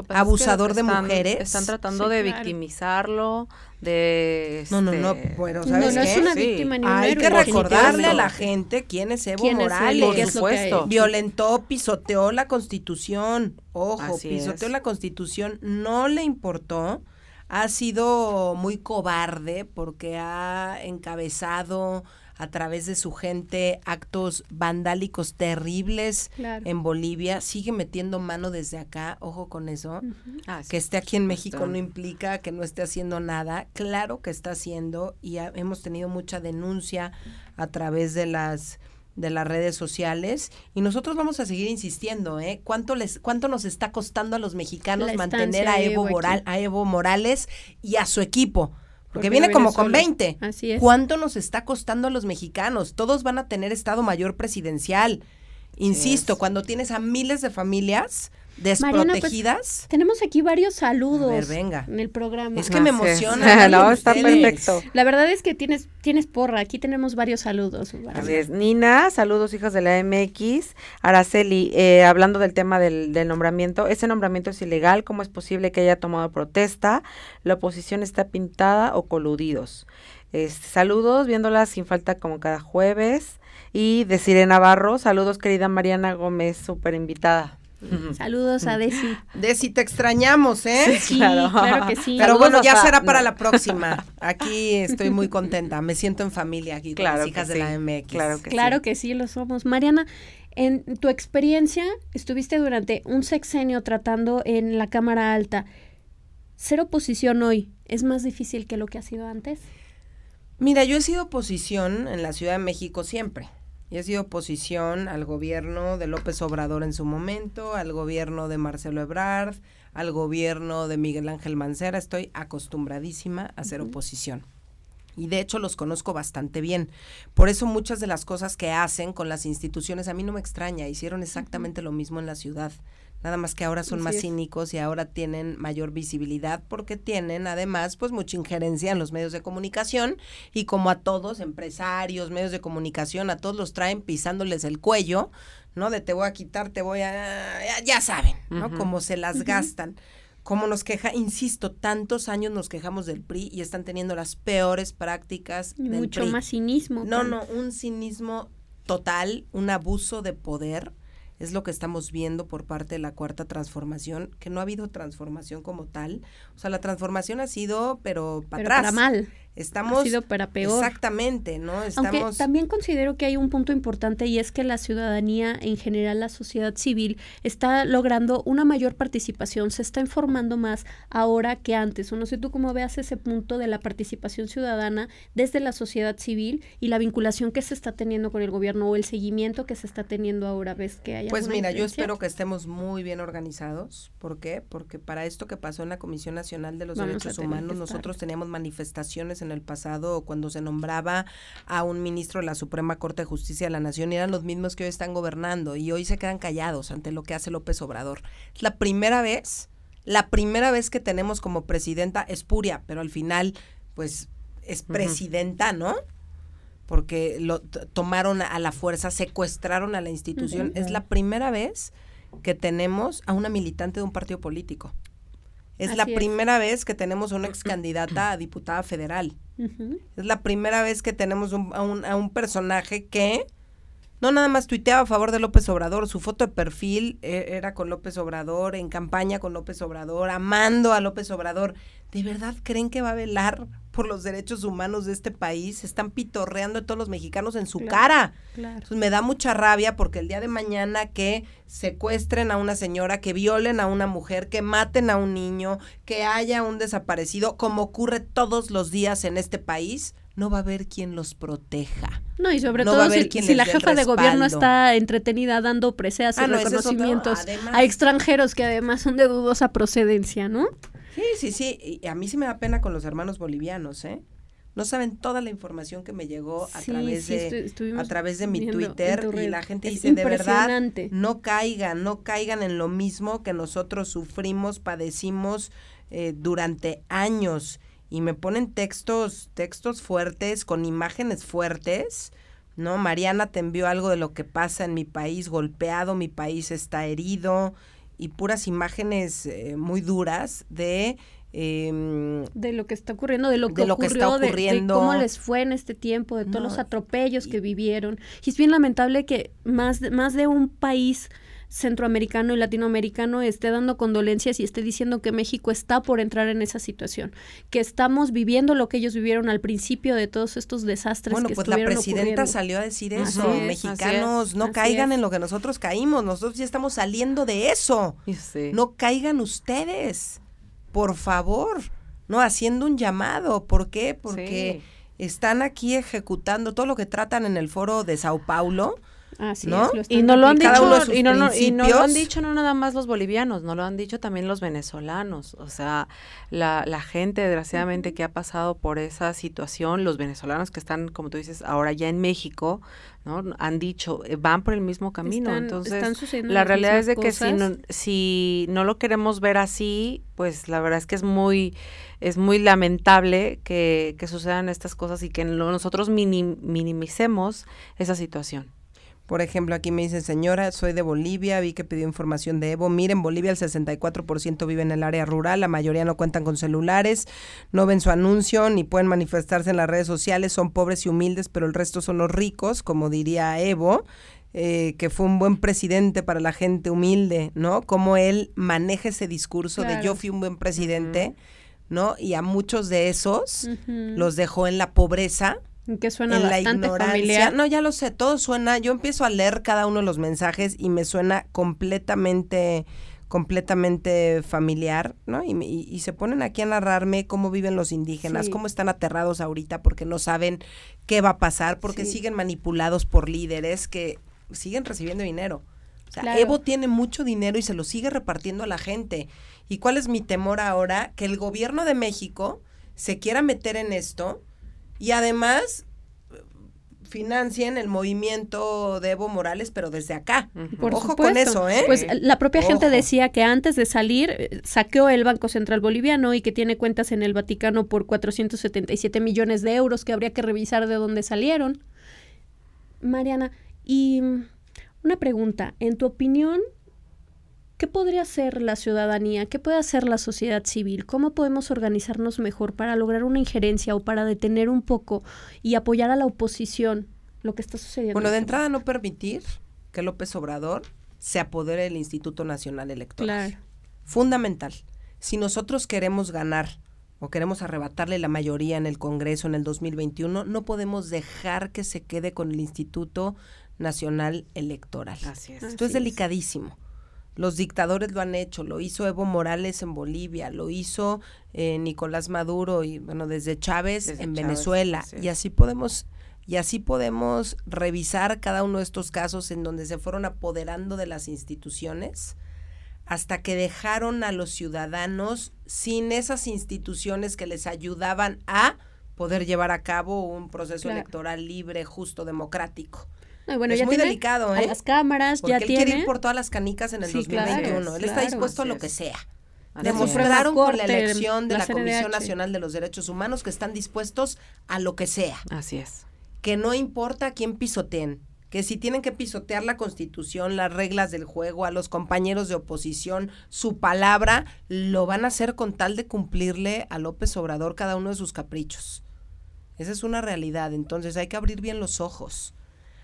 abusador de mujeres. Están tratando de victimizarlo, de... no, no, no, este, bueno, ¿sabes no, es una víctima ni un Hay que recordarle a la gente quién es Evo Morales. por supuesto. Violentó, pisoteó la Constitución. Ojo, pisoteó la Constitución. No le importó. Ha sido muy cobarde porque ha encabezado a través de su gente actos vandálicos terribles en Bolivia, sigue metiendo mano desde acá, ojo con eso, ah, que esté aquí en México no implica que no esté haciendo nada, claro que está haciendo y hemos tenido mucha denuncia a través de las de las redes sociales y nosotros vamos a seguir insistiendo, ¿eh? ¿Cuánto les cuánto nos está costando a los mexicanos mantener a Evo, a Evo Morales y a su equipo? Porque, viene como con 20. Así es. ¿Cuánto nos está costando a los mexicanos? Todos van a tener Estado Mayor Presidencial. Insisto, cuando tienes a miles de familias pues, desprotegidas. tenemos aquí varios saludos. A ver, venga. En el programa. Es que me emociona. no, está perfecto. La verdad es que tienes, tienes porra. Aquí tenemos varios saludos. Así es. Nina, saludos, hijas de la MX. Araceli, eh, hablando del tema del, del nombramiento, ese nombramiento es ilegal. ¿Cómo es posible que haya tomado protesta? La oposición está pintada o coludidos. Este, saludos, viéndolas sin falta como cada jueves. Y de Sirena Navarro, saludos querida Mariana Gómez, súper invitada. Saludos a Desi. Desi, te extrañamos, ¿eh? Sí, claro, que sí. Pero bueno, ya será para la próxima. Aquí estoy muy contenta, me siento en familia aquí con las hijas de la MX. Claro que, claro que sí, lo somos. Mariana, en tu experiencia, estuviste durante un sexenio tratando en la Cámara Alta. ¿Ser oposición hoy es más difícil que lo que ha sido antes? Mira, yo he sido oposición en la Ciudad de México siempre y ha sido oposición al gobierno de López Obrador en su momento, al gobierno de Marcelo Ebrard, al gobierno de Miguel Ángel Mancera. Estoy acostumbradísima a ser oposición. Y de hecho los conozco bastante bien. Por eso muchas de las cosas que hacen con las instituciones a mí no me extraña. Hicieron exactamente lo mismo en la ciudad nada más que ahora son más cínicos y ahora tienen mayor visibilidad porque tienen además pues mucha injerencia en los medios de comunicación y como a todos, empresarios, medios de comunicación, a todos los traen pisándoles el cuello, ¿no? De te voy a quitar, te voy a... ya, saben, ¿no? Como se las gastan. Como nos queja, insisto, tantos años nos quejamos del PRI y están teniendo las peores prácticas y mucho más cinismo. No, no, un cinismo total, un abuso de poder es lo que estamos viendo por parte de la cuarta transformación, que no ha habido transformación como tal. O sea, la transformación ha sido, pero para atrás. Para mal. Estamos. Ha sido para peor. Exactamente, ¿no? Estamos. Aunque también considero que hay un punto importante y es que la ciudadanía, en general, la sociedad civil, está logrando una mayor participación, se está informando más ahora que antes. O no sé tú cómo veas ese punto de la participación ciudadana desde la sociedad civil y la vinculación que se está teniendo con el gobierno o el seguimiento que se está teniendo ahora. ¿Ves que hay Pues mira, yo espero que estemos muy bien organizados. ¿Por qué? Porque para esto que pasó en la Comisión Nacional de los Derechos Humanos, nosotros teníamos manifestaciones en en el pasado cuando se nombraba a un ministro de la Suprema Corte de Justicia de la Nación eran los mismos que hoy están gobernando y hoy se quedan callados ante lo que hace López Obrador. Es la primera vez, la primera vez que tenemos como presidenta espuria, pero al final pues es presidenta, ¿no? Porque lo tomaron a la fuerza, secuestraron a la institución. Es la primera vez que tenemos a una militante de un partido político. Es la primera vez que tenemos una ex candidata a diputada federal. Es la primera vez que tenemos a, un, a, un, personaje que no nada más tuiteaba a favor de López Obrador, su foto de perfil eh, era con López Obrador, en campaña con López Obrador, amando a López Obrador. ¿De verdad creen que va a velar por los derechos humanos de este país? Están pitorreando a todos los mexicanos en su cara. Entonces me da mucha rabia porque el día de mañana que secuestren a una señora, que violen a una mujer, que maten a un niño, que haya un desaparecido, como ocurre todos los días en este país, no va a haber quien los proteja. No, y sobre todo si, la jefa de gobierno está entretenida dando preseas y ah, reconocimientos a extranjeros que además son de dudosa procedencia, ¿no? Sí, sí, sí. Y a mí sí me da pena con los hermanos bolivianos, ¿eh? No saben toda la información que me llegó a través de a través de mi Twitter y la gente dice de verdad no caigan, no caigan en lo mismo que nosotros sufrimos, padecimos eh, durante años y me ponen textos, textos fuertes, con imágenes fuertes, ¿no? Mariana te envió algo de lo que pasa en mi país, golpeado, mi país está herido, y puras imágenes eh, muy duras de... Em, de lo que está ocurriendo, de lo que, ocurrió, está ocurriendo. De, cómo les fue en este tiempo, de todos los atropellos que vivieron. Y es bien lamentable que más, más de un país centroamericano y latinoamericano esté dando condolencias y esté diciendo que México está por entrar en esa situación, que estamos viviendo lo que ellos vivieron al principio de todos estos desastres. Bueno, pues la presidenta salió a decir eso, mexicanos, no caigan en lo que nosotros caímos, nosotros ya estamos saliendo de eso, no caigan ustedes, por favor, no haciendo un llamado, ¿por qué? Porque están aquí ejecutando todo lo que tratan en el foro de Sao Paulo ¿no? y no lo han dicho, y no, lo han dicho no nada más los bolivianos, no lo han dicho también los venezolanos. O sea, la, la gente, desgraciadamente, que ha pasado por esa situación, los venezolanos que están, como tú dices, ahora ya en México, ¿no? Han dicho, eh, van por el mismo camino. Entonces, la realidad es de que si no, si no lo queremos ver así, pues la verdad es que es muy, es muy lamentable que, que sucedan estas cosas y que nosotros minimicemos esa situación. Por ejemplo, aquí me dice, señora, soy de Bolivia, vi que pidió información de Evo. Miren, Bolivia el 64% vive en el área rural, la mayoría no cuentan con celulares, no ven su anuncio ni pueden manifestarse en las redes sociales, son pobres y humildes, pero el resto son los ricos, como diría Evo. Eh, que fue un buen presidente para la gente humilde, ¿no? Cómo él maneja ese discurso de yo fui un buen presidente, ¿no? Y a muchos de esos los dejó en la pobreza, que suena bastante familiar. No, ya lo sé, todo suena, yo empiezo a leer cada uno de los mensajes y me suena completamente completamente familiar, ¿no? Y, y, se ponen aquí a narrarme cómo viven los indígenas, cómo están aterrados ahorita porque no saben qué va a pasar, porque siguen manipulados por líderes que siguen recibiendo dinero. O sea, Evo tiene mucho dinero y se lo sigue repartiendo a la gente. ¿Y cuál es mi temor ahora? Que el gobierno de México se quiera meter en esto y además financien el movimiento de Evo Morales, pero desde acá. Ojo con eso, ¿eh? Pues la propia gente decía que antes de salir eh, saqueó el Banco Central Boliviano y que tiene cuentas en el Vaticano por 477 millones de euros que habría que revisar de dónde salieron. Mariana, y mm, una pregunta, en tu opinión, ¿Qué podría hacer la ciudadanía? ¿Qué puede hacer la sociedad civil? ¿Cómo podemos organizarnos mejor para lograr una injerencia o para detener un poco y apoyar a la oposición lo que está sucediendo? Bueno, de entrada no permitir que López Obrador se apodere del Instituto Nacional Electoral. Claro. Fundamental. Si nosotros queremos ganar o queremos arrebatarle la mayoría en el Congreso en el 2021, no podemos dejar que se quede con el Instituto Nacional Electoral. Así es. Esto es delicadísimo. Los dictadores lo han hecho, lo hizo Evo Morales en Bolivia, lo hizo eh, Nicolás Maduro y bueno, desde Chávez en Venezuela. Y así podemos y así podemos revisar cada uno de estos casos en donde se fueron apoderando de las instituciones hasta que dejaron a los ciudadanos sin esas instituciones que les ayudaban a poder llevar a cabo un proceso electoral libre, justo, democrático bueno, es muy delicado, ¿eh? las cámaras, Porque ya él tiene. quiere ir por todas las canicas en el 2021. él está dispuesto a lo que sea. Demostraron con la elección de la, Comisión Nacional de los Derechos Humanos que están dispuestos a lo que sea. Así es. Que no importa quién pisoteen, que si tienen que pisotear la Constitución, las reglas del juego, a los compañeros de oposición, su palabra, lo van a hacer con tal de cumplirle a López Obrador cada uno de sus caprichos. Esa es una realidad, entonces hay que abrir bien los ojos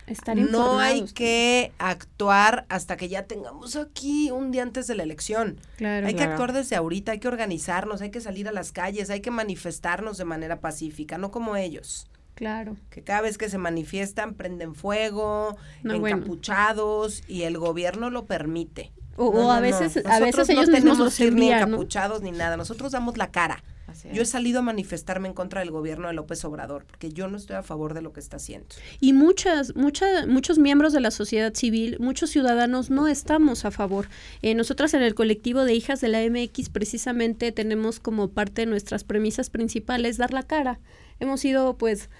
Estar no hay que actuar hasta que ya tengamos aquí un día antes de la elección. Claro. hay que actuar desde ahorita, hay que organizarnos, hay que salir a las calles, hay que manifestarnos de manera pacífica, no como ellos, Claro. que cada vez que se manifiestan prenden fuego, No, bueno. encapuchados y el gobierno lo permite. O, No, o a no, veces, a veces ellos no mismos tenemos los que ir ni envían, ¿no? encapuchados ni nada, nosotros damos la cara. Así Yo he salido a manifestarme en contra del gobierno de López Obrador, porque yo no estoy a favor de lo que está haciendo. Y muchas, muchas, muchos miembros de la sociedad civil, muchos ciudadanos no estamos a favor. Eh, nosotras en el colectivo de hijas de la MX precisamente tenemos como parte de nuestras premisas principales dar la cara. Hemos sido pues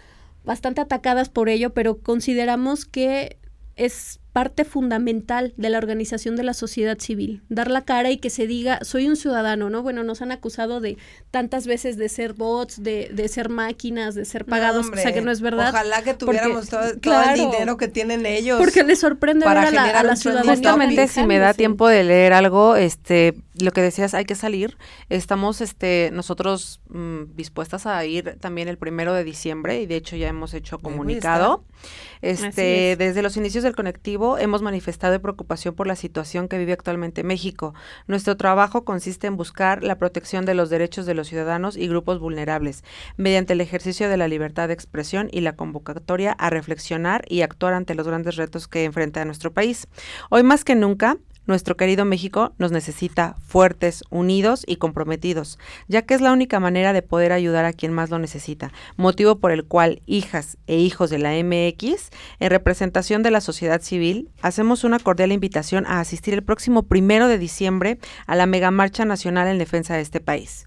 bastante atacadas por ello, pero consideramos que es parte fundamental de la organización de la sociedad civil, dar la cara y que se diga, soy un ciudadano, ¿no? Bueno, nos han acusado de tantas veces de ser bots, de, de ser máquinas, de ser pagados, No, o sea que no es verdad. Ojalá que tuviéramos porque- todo, todo el dinero que tienen ellos. Porque les sorprende ver para a la, a la ciudadanía. Justamente si me da tiempo de leer algo, este, lo que decías, hay que salir. Estamos, este, nosotros mm, dispuestas a ir también el primero de diciembre y de hecho ya hemos hecho comunicado. Este, es. desde los inicios del hemos manifestado preocupación por la situación que vive actualmente México. Nuestro trabajo consiste en buscar la protección de los derechos de los ciudadanos y grupos vulnerables mediante el ejercicio de la libertad de expresión y la convocatoria a reflexionar y actuar ante los grandes retos que enfrenta nuestro país. Hoy más que nunca, nuestro querido México nos necesita fuertes, unidos y comprometidos, ya que es la única manera de poder ayudar a quien más lo necesita, motivo por el cual hijas e hijos de la MX, en representación de la sociedad civil, hacemos una cordial invitación a asistir el próximo primero de diciembre a la megamarcha nacional en defensa de este país.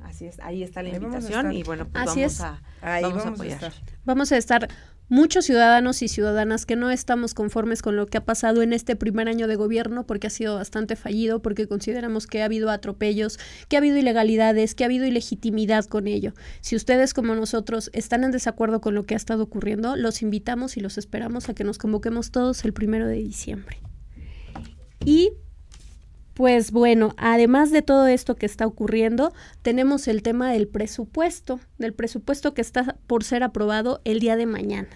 Así es, ahí está la Ahí invitación y bueno, pues Así vamos es. a Ahí vamos vamos, a a, apoyar. estar. Vamos a estar muchos ciudadanos y ciudadanas que no estamos conformes con lo que ha pasado en este primer año de gobierno porque ha sido bastante fallido, porque consideramos que ha habido atropellos, que ha habido ilegalidades, que ha habido ilegitimidad con ello. Si ustedes como nosotros están en desacuerdo con lo que ha estado ocurriendo, los invitamos y los esperamos a que nos convoquemos todos el primero de diciembre. Y pues bueno, además de todo esto que está ocurriendo, tenemos el tema del presupuesto, del presupuesto que está por ser aprobado el día de mañana.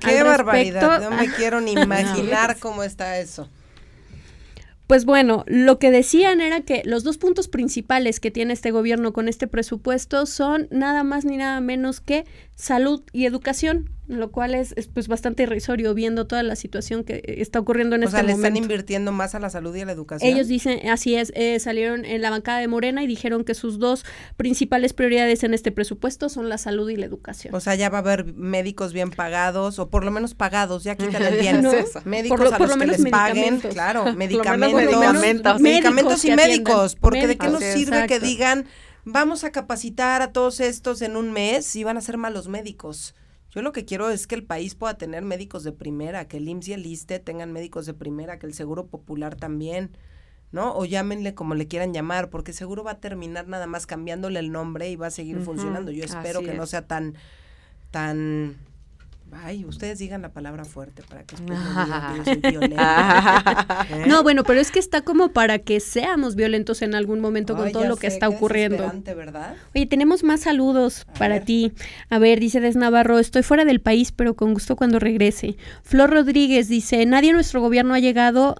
Qué Al barbaridad, respecto- no me quiero ni imaginar cómo está eso. Pues bueno, lo que decían era que los dos puntos principales que tiene este gobierno con este presupuesto son nada más ni nada menos que salud y educación, lo cual es, es, pues bastante irrisorio viendo toda la situación que eh, está ocurriendo en O este sea, le están momento. invirtiendo más a la salud y a la educación. Ellos dicen, así es, eh, salieron en la bancada de Morena y dijeron que sus dos principales prioridades en este presupuesto son la salud y la educación. O sea, ya va a haber médicos bien pagados, o por lo menos pagados, ya quítale el bien. ¿No? Médicos Por lo- a por los lo que menos les paguen, medicamentos. claro, menos medicamentos, medicamentos. medicamentos y médicos, porque de qué nos sirve que digan, vamos a capacitar a todos estos en un mes y van a ser malos médicos. Yo lo que quiero es que el país pueda tener médicos de primera, que el IMSS y el ISTE tengan médicos de primera, que el Seguro Popular también, ¿no? O llámenle como le quieran llamar, porque seguro va a terminar nada más cambiándole el nombre y va a seguir funcionando. Yo espero así que no sea tan, tan... Ay, ustedes digan la palabra fuerte para que después no digan que yo soy violenta. ¿eh? No, bueno, pero es que está como para que seamos violentos en algún momento con todo lo que sé, está ocurriendo. ¿verdad? Oye, tenemos más saludos A para ver. ti. A ver, dice Des Navarro, estoy fuera del país, pero con gusto cuando regrese. Flor Rodríguez dice, nadie en nuestro gobierno ha llegado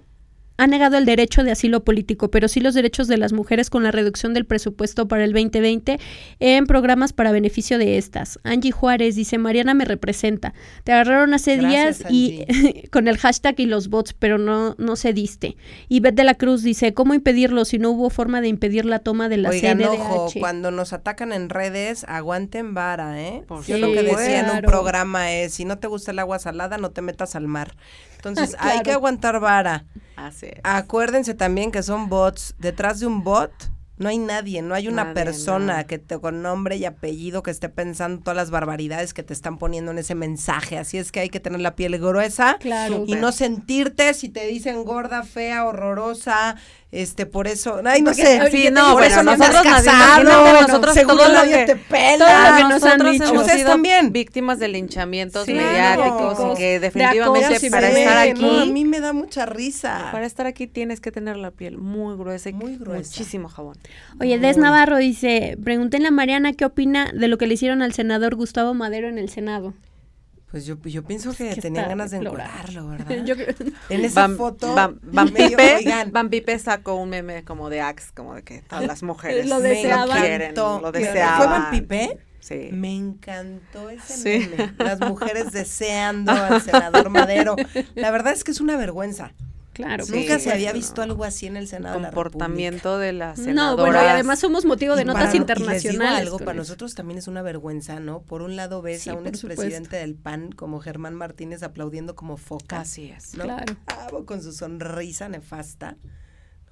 ha negado el derecho de asilo político, pero sí los derechos de las mujeres con la reducción del presupuesto para el 2020 en programas para beneficio de estas. Angie Juárez dice, Mariana me representa. Te agarraron hace Gracias, días y con el hashtag y los bots, pero no, no cediste. Y Beth de la Cruz dice, ¿cómo impedirlo si no hubo forma de impedir la toma de la Oigan, CNDH? ojo, cuando nos atacan en redes, aguanten vara, ¿eh? Por Yo lo que decía en un programa es, si no te gusta el agua salada, no te metas al mar. Entonces, hay que aguantar vara. Así es. Acuérdense también que son bots. Detrás de un bot no hay nadie, no hay una Nadie, persona que te con nombre y apellido que esté pensando todas las barbaridades que te están poniendo en ese mensaje. Así es que hay que tener la piel gruesa Claro. y no sentirte si te dicen gorda, fea, horrorosa, este, por eso, ay, no Porque- sé, Sí, ¿qué no, por bueno, eso no nosotros casado, imagínate nosotros seguro todo lo nadie que- te pela. todo lo que nos han Nosotros dicho. hemos Ustedes sido también. víctimas de linchamientos Sí, mediáticos claro. y que De definitivamente para estar Sí, no, a aquí, mí me da mucha risa. para estar aquí tienes que tener la piel muy gruesa y Muy gruesa. muchísimo jabón. Oye, Des. Navarro dice, pregúntenle a Mariana qué opina de lo que le hicieron al senador Gustavo Madero en el Senado. Pues yo, yo pienso que, tenían ganas de encuadrarlo, ¿verdad? Yo en esa foto, Van, Van medio, oigan, Pipe sacó un meme como de Axe, como de que todas las mujeres Lo deseaban. quieren, lo ¿Fue deseaban. Van Pipe? Sí. Me encantó ese Sí. meme. Las mujeres deseando al senador Madero. La verdad es que es una vergüenza. Claro. Sí, Nunca se había no. visto algo así en el Senado de la comportamiento de las No, bueno, y además somos motivo de Y notas para- internacionales. Y les digo algo, para eso. nosotros también es una vergüenza, ¿no? Por un lado ves Sí, a un expresidente del PAN como Germán Martínez aplaudiendo como foca, Así es. ¿no? Claro. Con su sonrisa nefasta.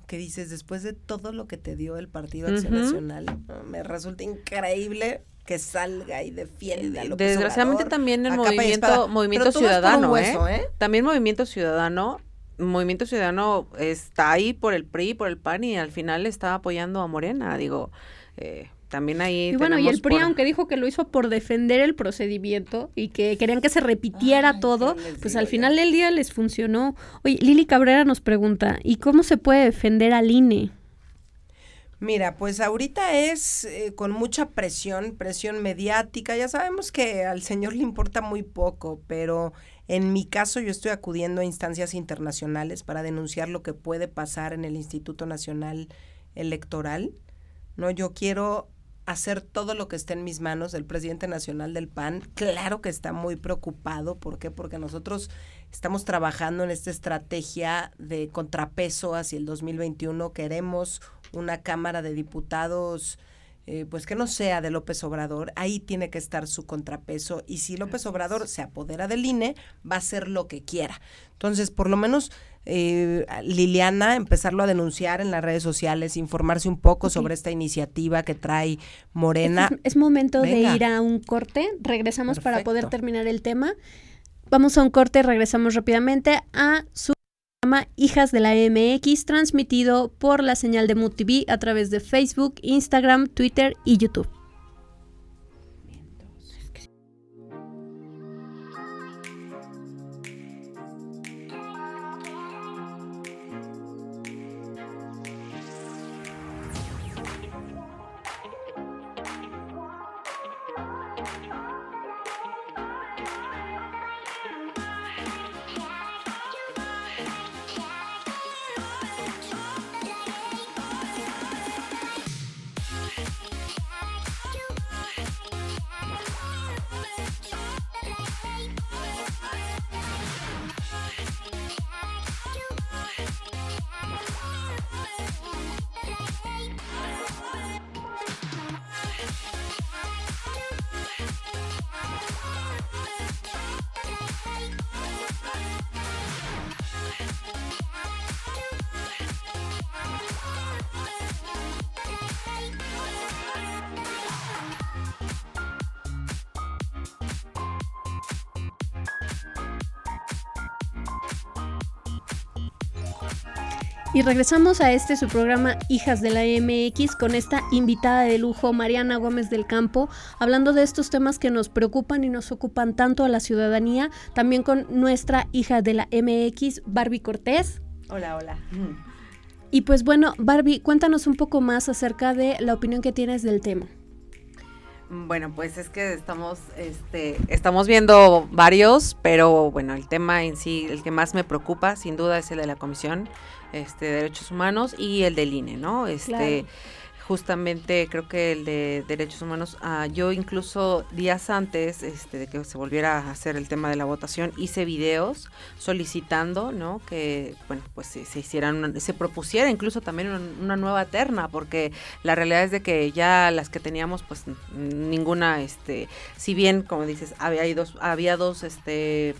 Que dices, después de todo lo que te dio el Partido Acción. Nacional, ¿no? me resulta increíble que salga y defienda. a López Desgraciadamente Obrador también el movimiento, movimiento ciudadano, hueso, ¿eh? ¿eh? También movimiento ciudadano, movimiento ciudadano está ahí por el PRI, por el PAN y al final está apoyando a Morena, digo, eh, también ahí Y bueno, y el PRI, por- aunque dijo que lo hizo por defender el procedimiento y que querían que se repitiera Ay, todo, ¿qué les pues al final del día les funcionó. Oye, Lili Cabrera nos pregunta, ¿y cómo se puede defender al INE? Mira, pues ahorita es eh, con mucha presión, presión mediática. Ya sabemos que al señor le importa muy poco, pero en mi caso yo estoy acudiendo a instancias internacionales para denunciar lo que puede pasar en el Instituto Nacional Electoral. No, yo quiero hacer todo lo que esté en mis manos. El presidente nacional del PAN, claro que está muy preocupado. ¿Por qué? Porque nosotros estamos trabajando en esta estrategia de contrapeso hacia el 2021. Queremos una Cámara de Diputados, eh, pues que no sea de López Obrador. Ahí tiene que estar su contrapeso. Y si López Obrador se apodera del INE, va a hacer lo que quiera. Entonces, por lo menos eh, Liliana, empezarlo a denunciar en las redes sociales, informarse un poco sobre esta iniciativa que trae Morena. Es, es momento Venga. de ir a un corte. Regresamos para poder terminar el tema. Vamos a un corte, regresamos rápidamente a su Hijas de la MX, transmitido por la señal de Mood TV a través de Facebook, Instagram, Twitter y YouTube. Y regresamos a este su programa Hijas de la MX con esta invitada de lujo, Mariana Gómez del Campo, hablando de estos temas que nos preocupan y nos ocupan tanto a la ciudadanía, también con nuestra hija de la MX, Barbie Cortés. Hola, hola. Y pues bueno, Barbie, cuéntanos un poco más acerca de la opinión que tienes del tema. Bueno, pues es que estamos, este, estamos viendo varios, pero bueno, el tema en sí, el que más me preocupa, sin duda, es el de la Comisión este, de Derechos Humanos y el del INE, ¿no? Este. Justamente creo que el de Derechos Humanos, ah, yo incluso días antes este, de que se volviera a hacer el tema de la votación, hice videos solicitando, ¿no? Que, bueno, pues se, se hicieran, una- se propusiera incluso también una, una nueva terna, porque la realidad es de que ya las que teníamos, pues ninguna, este, si bien, como dices, había dos, había dos, este,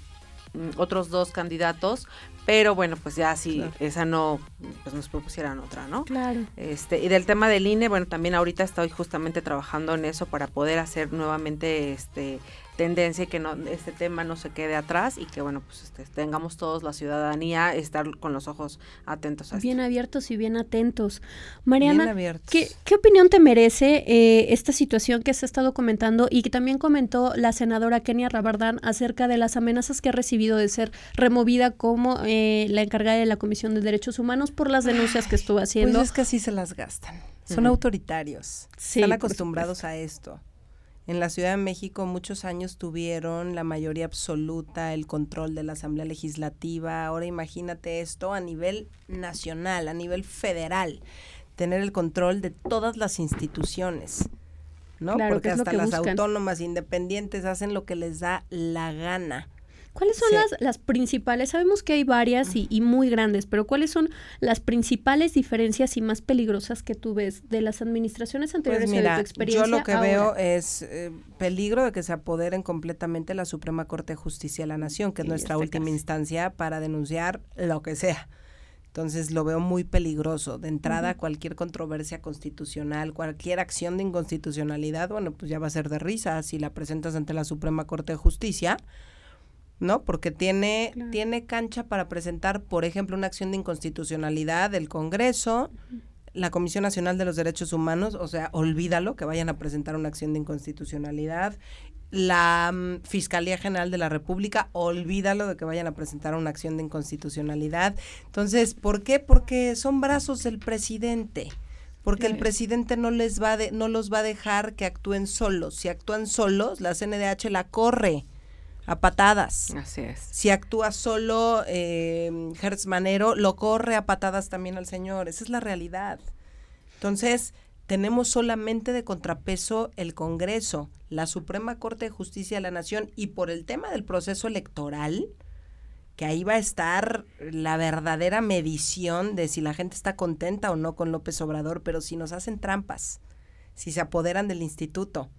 mm, otros dos candidatos, pero bueno, pues ya si Claro. esa no, pues nos propusieran otra, ¿no? Claro. Este, y del tema del INE, bueno, también ahorita estoy justamente trabajando en eso para poder hacer nuevamente este tendencia y que no este tema no se quede atrás y que bueno, pues este, tengamos todos la ciudadanía estar con los ojos atentos a esto. Bien abiertos y bien atentos. Mariana, Bien. ¿Qué, qué opinión te merece eh, esta situación que se ha estado comentando y que también comentó la senadora Kenia Rabardán acerca de las amenazas que ha recibido de ser removida como eh, la encargada de la Comisión de Derechos Humanos por las denuncias que estuvo haciendo? Pues es que así se las gastan. Son autoritarios. Sí, Están acostumbrados a esto. En la Ciudad de México muchos años tuvieron la mayoría absoluta, el control de la Asamblea Legislativa. Ahora imagínate esto a nivel nacional, a nivel federal, tener el control de todas las instituciones. ¿no? Porque hasta las autónomas independientes hacen lo que les da la gana. ¿Cuáles son las, las principales? Sabemos que hay varias y, y, muy grandes, pero ¿cuáles son las principales diferencias y más peligrosas que tú ves de las administraciones anteriores pues mira, de tu experiencia? Yo lo que veo es eh, peligro de que se apoderen completamente la Suprema Corte de Justicia de la Nación, que es nuestra última instancia para denunciar lo que sea. Entonces lo veo muy peligroso. De entrada, cualquier controversia constitucional, cualquier acción de inconstitucionalidad, bueno, pues ya va a ser de risa si la presentas ante la Suprema Corte de Justicia, ¿no? Porque tiene, tiene cancha para presentar, por ejemplo, una acción de inconstitucionalidad del Congreso, la Comisión Nacional de los Derechos Humanos, o sea, olvídalo que vayan a presentar una acción de inconstitucionalidad la mm, Fiscalía General de la República, olvídalo de que vayan a presentar una acción de inconstitucionalidad. Entonces, ¿por qué? Porque son brazos del presidente. Porque el presidente no les va de, no los va a dejar que actúen solos. Si actúan solos, la CNDH la corre a patadas. Así es. Si actúa solo eh, Hertz Manero, lo corre a patadas también al señor. Esa es la realidad. Entonces, tenemos solamente de contrapeso el Congreso, la Suprema Corte de Justicia de la Nación y por el tema del proceso electoral, que ahí va a estar la verdadera medición de si la gente está contenta o no con López Obrador, pero si nos hacen trampas, si se apoderan del instituto.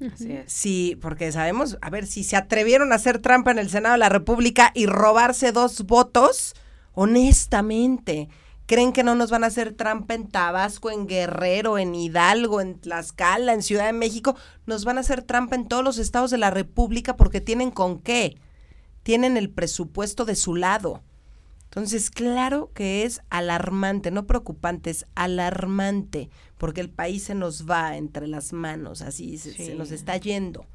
Así es. Sí, porque sabemos, a ver, si se atrevieron a hacer trampa en el Senado de la República y robarse dos votos, honestamente, ¿Creen que no nos van a hacer trampa en Tabasco, en Guerrero, en Hidalgo, en Tlaxcala, en Ciudad de México? Nos van a hacer trampa en todos los estados de la República porque tienen con qué. Tienen el presupuesto de su lado. Entonces, claro que es alarmante, no preocupante, es alarmante, porque el país se nos va entre las manos, así se, nos está yendo.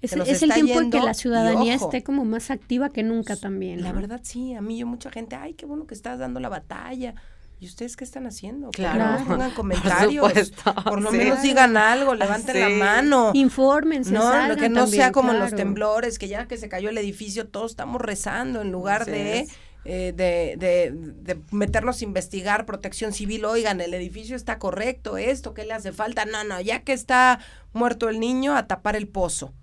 Es, el tiempo en que la ciudadanía esté como más activa que nunca también. La verdad, sí. A mí yo mucha gente, ay, qué bueno que estás dando la batalla. ¿Y ustedes qué están haciendo? Claro. pongan comentarios. Por, lo menos digan algo, levanten la mano. Infórmense. No, que no sea como los temblores, que ya que se cayó el edificio, todos estamos rezando en lugar de, eh, de, de, de, meternos a investigar protección civil. Oigan, el edificio está correcto, esto, ¿qué le hace falta? No, no, ya que está muerto el niño, a tapar el pozo.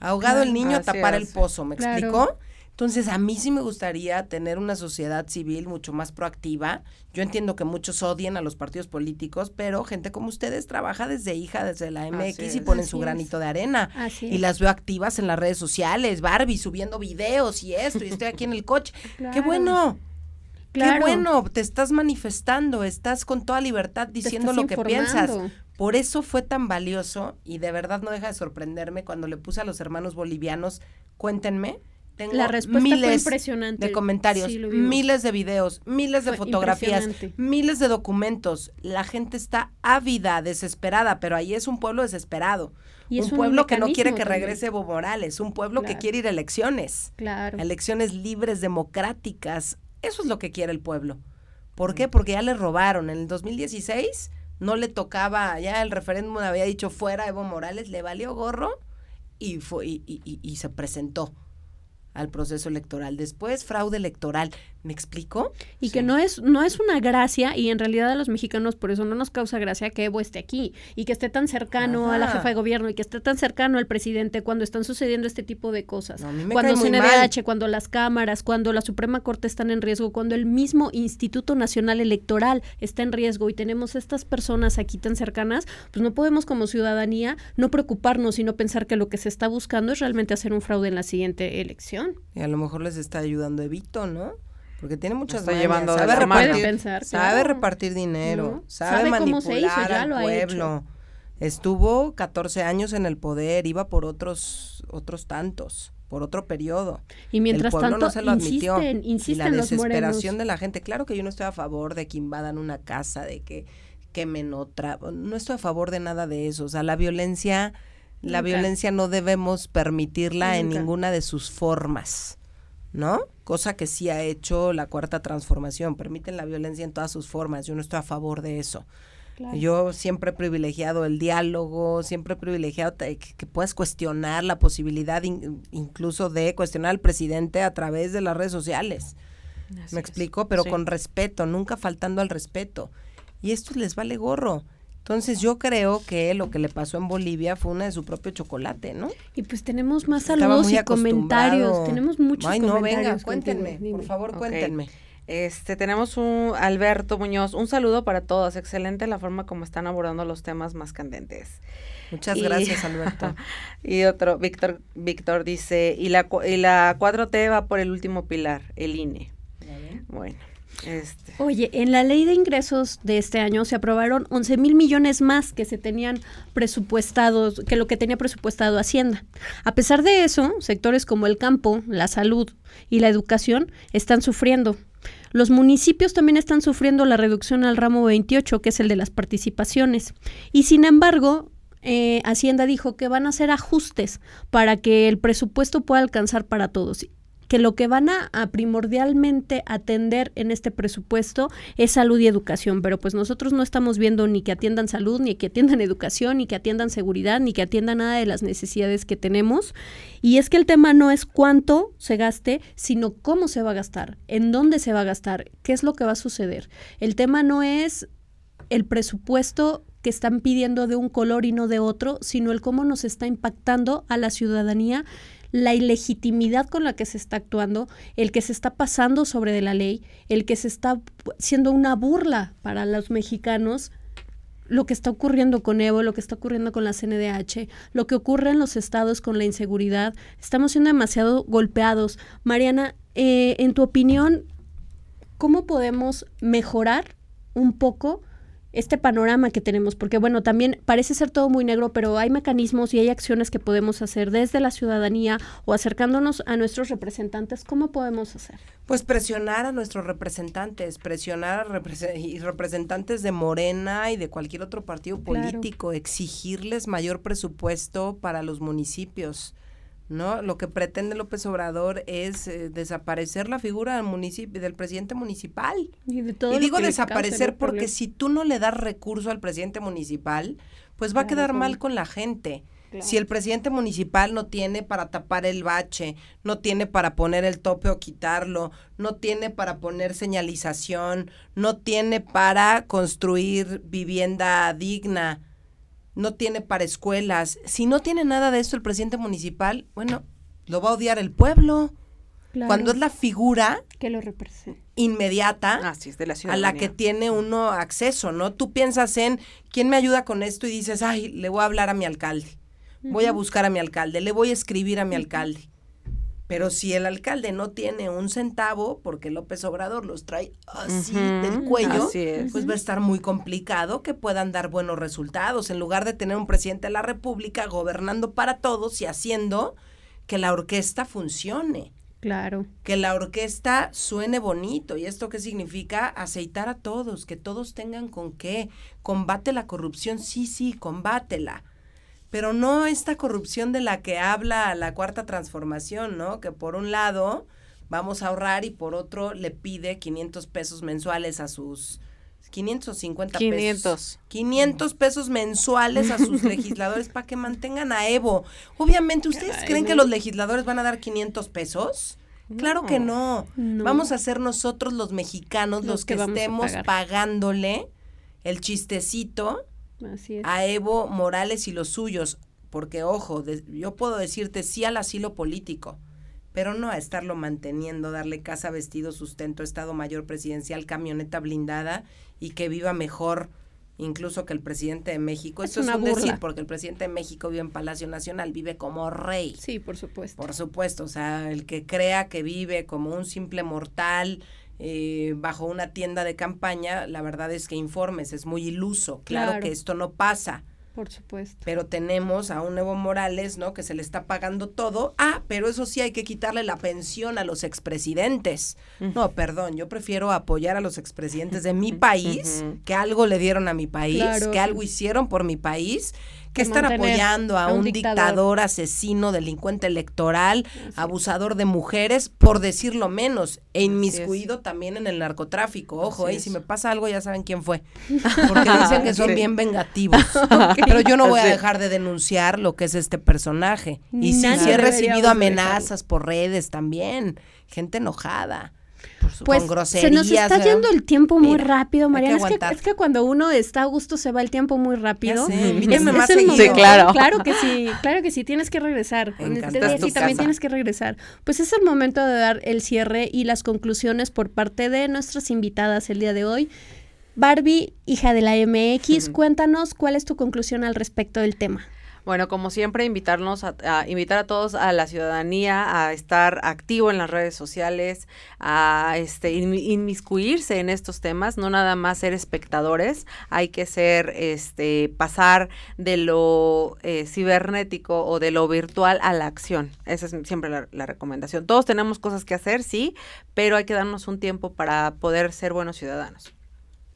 Ahogado el niño, a tapar el pozo, ¿me explicó? Entonces, a mí sí me gustaría tener una sociedad civil mucho más proactiva. Yo entiendo que muchos odien a los partidos políticos, pero gente como ustedes trabaja desde hija, desde la MX y ponen su granito de arena. y las veo activas en las redes sociales, Barbie subiendo videos y esto, y estoy aquí en el coche. ¡Qué bueno! Qué bueno, te estás manifestando, estás con toda libertad diciendo lo que piensas. Por eso fue tan valioso y de verdad no deja de sorprenderme cuando le puse a los hermanos bolivianos, cuéntenme, tengo la respuesta miles impresionante. de comentarios, miles de videos, miles de fotografías, miles de documentos. La gente está ávida, desesperada, pero ahí es un pueblo desesperado. Y un, pueblo que no quiere que regrese Evo Morales, un pueblo que quiere ir a elecciones. Claro. Elecciones libres, democráticas. Eso es lo que quiere el pueblo. ¿Por qué? Porque ya le robaron. En el 2016 no le tocaba, ya el referéndum había dicho fuera Evo Morales, le valió gorro y, fue, y, y, y se presentó al proceso electoral. Después, fraude electoral. ¿Me explico? Y que no es, no es una gracia, y en realidad a los mexicanos por eso no nos causa gracia que Evo esté aquí y que esté tan cercano a la jefa de gobierno y que esté tan cercano al presidente cuando están sucediendo este tipo de cosas. cuando CNDH, cuando las cámaras, cuando la Suprema Corte están en riesgo, cuando el mismo Instituto Nacional Electoral está en riesgo y tenemos estas personas aquí tan cercanas, pues no podemos como ciudadanía no preocuparnos y no pensar que lo que se está buscando es realmente hacer un fraude en la siguiente elección. Y a lo mejor les está ayudando Evito, ¿no? Porque tiene muchas está llevando sabe repartir, sabe repartir dinero, sabe, manipular al pueblo. Estuvo 14 años en el poder, iba por otros otros tantos, por otro periodo. Y mientras tanto no se lo admitió. Insisten, y la desesperación de la gente, claro que yo no estoy a favor de que invadan una casa, de que quemen otra, no estoy a favor de nada de eso, o sea, la violencia la violencia no debemos permitirla en ninguna de sus formas. ¿no? Cosa que sí ha hecho la cuarta transformación, permiten la violencia en todas sus formas, yo no estoy a favor de eso. Yo siempre he privilegiado el diálogo, siempre he privilegiado que, que puedas cuestionar la posibilidad incluso de cuestionar al presidente a través de las redes sociales. ¿Me explico? Pero con respeto, nunca faltando al respeto. Y esto les vale gorro. Entonces yo creo que lo que le pasó en Bolivia fue una de su propio chocolate, ¿no? Y pues tenemos más saludos y comentarios. Tenemos muchos Ay, no, venga, cuéntenme, por favor, cuéntenme. Este, tenemos un Alberto Muñoz, un saludo para todos, excelente la forma como están abordando los temas más candentes. Muchas gracias, Alberto. y otro, Víctor, Víctor dice, y la, y la 4T va por el último pilar, el INE. Bueno. Este. Oye, en la ley de ingresos de este año se aprobaron 11 mil millones más que se tenían presupuestados, que lo que tenía presupuestado Hacienda. A pesar de eso, sectores como el campo, la salud y la educación están sufriendo. Los municipios también están sufriendo la reducción al ramo 28, que es el de las participaciones. Y sin embargo, eh, Hacienda dijo que van a hacer ajustes para que el presupuesto pueda alcanzar para todos que lo que van a, primordialmente atender en este presupuesto es salud y educación, pero pues nosotros no estamos viendo ni que atiendan salud, ni que atiendan educación, ni que atiendan seguridad, ni que atiendan nada de las necesidades que tenemos. Y es que el tema no es cuánto se gaste, sino cómo se va a gastar, en dónde se va a gastar, qué es lo que va a suceder. El tema no es el presupuesto que están pidiendo de un color y no de otro, sino el cómo nos está impactando a la ciudadanía la ilegitimidad con la que se está actuando, el que se está pasando sobre de la ley, el que se está siendo una burla para los mexicanos lo que está ocurriendo con Evo, lo que está ocurriendo con la CNDH, lo que ocurre en los estados con la inseguridad. Estamos siendo demasiado golpeados. Mariana, eh, en tu opinión, ¿cómo podemos mejorar un poco este panorama que tenemos, porque bueno, también parece ser todo muy negro, pero hay mecanismos y hay acciones que podemos hacer desde la ciudadanía o acercándonos a nuestros representantes. ¿Cómo podemos hacer? Pues presionar a nuestros representantes, presionar a y representantes de Morena y de cualquier otro partido político, exigirles mayor presupuesto para los municipios ¿no? Lo que pretende López Obrador es eh, desaparecer la figura del municipio, del presidente municipal. Y, digo desaparecer porque si tú no le das recurso al presidente municipal, pues va a quedar mal con la gente. Si el presidente municipal no tiene para tapar el bache, no tiene para poner el tope o quitarlo, no tiene para poner señalización, no tiene para construir vivienda digna, no tiene para escuelas. Si no tiene nada de esto el presidente municipal, bueno, lo va a odiar el pueblo. Cuando es la figura que lo representa. inmediata ah, de la a la que tiene uno acceso, ¿no? Tú piensas en quién me ayuda con esto y dices, ay, le voy a hablar a mi alcalde, voy a buscar a mi alcalde, le voy a escribir a mi alcalde. Pero si el alcalde no tiene un centavo, porque López Obrador los trae así del cuello, pues va a estar muy complicado que puedan dar buenos resultados. En lugar de tener un presidente de la República gobernando para todos y haciendo que la orquesta funcione. Claro. Que la orquesta suene bonito. ¿Y esto qué significa? Aceitar a todos, que todos tengan con qué. Combate la corrupción, sí, sí, combátela pero no esta corrupción de la que habla la cuarta transformación, ¿no? Que por un lado vamos a ahorrar y por otro le pide 500 pesos mensuales a sus 550 500. pesos. 500 pesos mensuales a sus legisladores para que mantengan a Evo. Obviamente, ¿ustedes creen que los legisladores van a dar 500 pesos? Claro que no. Vamos a ser nosotros los mexicanos los, que, estemos pagándole el chistecito a Evo Morales y los suyos, porque ojo, yo puedo decirte sí al asilo político, pero no a estarlo manteniendo, darle casa, vestido, sustento, Estado Mayor Presidencial, camioneta blindada y que viva mejor incluso que el presidente de México. Eso es un decir, porque el presidente de México vive en Palacio Nacional, vive como rey. Sí, por supuesto. Por supuesto, o sea, el que crea que vive como un simple mortal, eh, bajo una tienda de campaña, la verdad es que informes, es muy iluso. Claro, que esto no pasa. Por supuesto. Pero tenemos a un Evo Morales, ¿no? Que se le está pagando todo. Ah, pero eso sí hay que quitarle la pensión a los expresidentes. No, perdón, yo prefiero apoyar a los expresidentes de mi país, que algo le dieron a mi país, que algo hicieron por mi país, que están apoyando a, un, dictador. asesino, delincuente electoral, abusador de mujeres, por decirlo menos, e inmiscuido también en el narcotráfico. Ojo, eh, si me pasa algo ya saben quién fue, porque dicen que son bien vengativos. Pero yo no voy a dejar de denunciar lo que es este personaje. Y sí, sí he recibido amenazas por redes también, gente enojada pues se nos está yendo el tiempo muy rápido, Mariana. Es que, cuando uno está a gusto se va el tiempo muy rápido. sí, claro. Claro que sí, claro que sí, tienes que regresar. Sí, también tienes que regresar. Pues es el momento de dar el cierre y las conclusiones por parte de nuestras invitadas el día de hoy. Barbie, hija de la MX, cuéntanos cuál es tu conclusión al respecto del tema. Bueno, como siempre, invitarnos a, invitar a todos a la ciudadanía a estar activo en las redes sociales, a este inmiscuirse en estos temas, no nada más ser espectadores, hay que ser este pasar de lo eh, cibernético o de lo virtual a la acción. Esa es siempre la, la recomendación. Todos tenemos cosas que hacer, sí, pero hay que darnos un tiempo para poder ser buenos ciudadanos.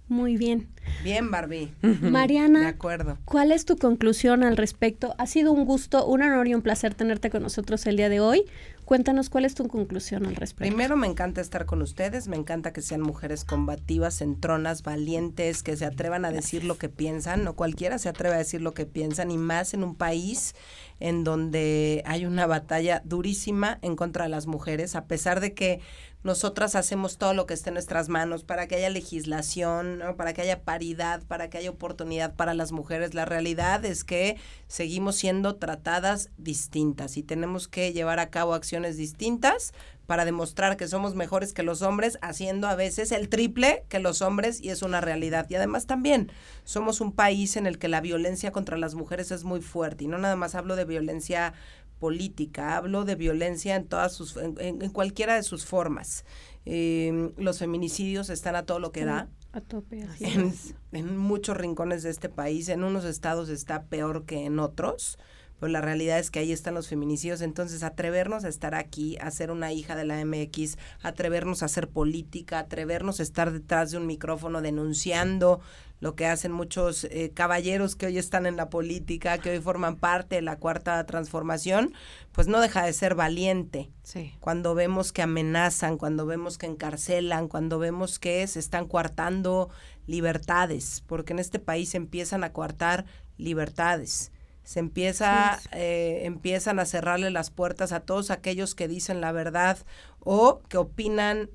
Muy bien. Bien, Barbie. Mariana, de acuerdo. ¿cuál es tu conclusión al respecto? Ha sido un gusto, un honor y un placer tenerte con nosotros el día de hoy. Cuéntanos cuál es tu conclusión al respecto. Primero, me encanta estar con ustedes, me encanta que sean mujeres combativas, entronas, valientes, que se atrevan a decir lo que piensan, no cualquiera se atreve a decir lo que piensan, y más en un país en donde hay una batalla durísima en contra de las mujeres, a pesar de que nosotras hacemos todo lo que esté en nuestras manos para que haya legislación, para que haya paridad, para que haya oportunidad para las mujeres. La realidad es que seguimos siendo tratadas distintas y tenemos que llevar a cabo acciones distintas para demostrar que somos mejores que los hombres, haciendo a veces el triple que los hombres y es una realidad. Y además también somos un país en el que la violencia contra las mujeres es muy fuerte y no nada más hablo de violencia política, hablo de violencia en todas sus, en, cualquiera de sus formas. Em, los feminicidios están a todo lo que da. A tope, así en, en, muchos rincones de este país, en unos estados está peor que en otros, pero la realidad es que ahí están los feminicidios. Entonces, atrevernos a estar aquí, a ser una hija de la MX, atrevernos a hacer política, atrevernos a estar detrás de un micrófono denunciando lo que hacen muchos eh, caballeros que hoy están en la política, que hoy forman parte de la cuarta transformación, pues no deja de ser valiente. Sí. Cuando vemos que amenazan, cuando vemos que encarcelan, cuando vemos que se están coartando libertades, porque en este país se empiezan a coartar libertades. Se empieza, eh, empiezan a cerrarle las puertas a todos aquellos que dicen la verdad o que opinan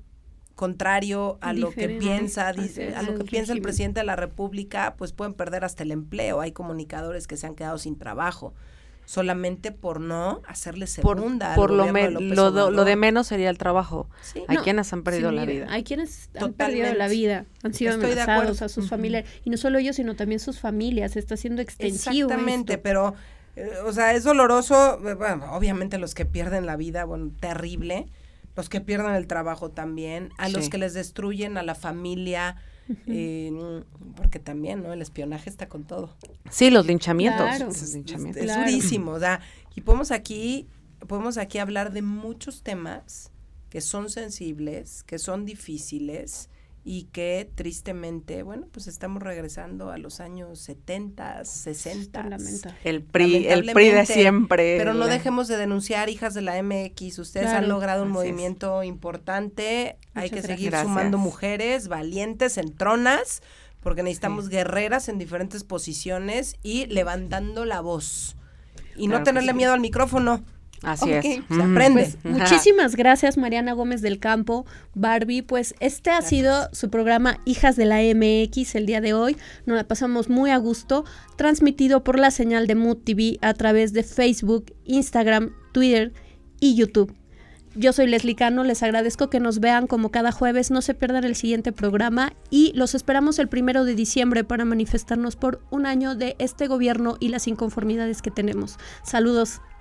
contrario a lo que piensa, dice, a lo que piensa el presidente de la República, pues pueden perder hasta el empleo. Hay comunicadores que se han quedado sin trabajo solamente por no hacerle segunda. Por, lo, lo, de menos sería el trabajo. hay quienes han perdido la vida. Hay quienes han perdido la vida, han sido amenazados a sus familias. Y no solo ellos, sino también sus familias. Está siendo extensivo. Exactamente, pero, eh, o sea, es doloroso. Eh, bueno, obviamente los que pierden la vida, bueno, terrible los que pierden el trabajo también, a los que les destruyen a la familia, eh, porque también, ¿no? El espionaje está con todo. Sí, los linchamientos. Es, durísimo, o sea, y podemos aquí, podemos aquí hablar de muchos temas que son sensibles, que son difíciles, y que tristemente, bueno, pues estamos regresando a los años 70, 60. El PRI, el PRI de siempre. Pero no dejemos de denunciar, hijas de la MX, ustedes han logrado un movimiento importante, hay que seguir sumando mujeres valientes, en tronas, porque necesitamos guerreras en diferentes posiciones y levantando la voz. Y no tenerle miedo al micrófono. Así es. Se aprende. Pues, muchísimas gracias, Mariana Gómez del Campo. Barbie, pues este ha sido su programa Hijas de la MX el día de hoy. Nos la pasamos muy a gusto, transmitido por la señal de Mood TV a través de Facebook, Instagram, Twitter y YouTube. Yo soy Leslie Cano, les agradezco que nos vean como cada jueves, no se pierdan el siguiente programa y los esperamos el primero de diciembre para manifestarnos por un año de este gobierno y las inconformidades que tenemos. Saludos.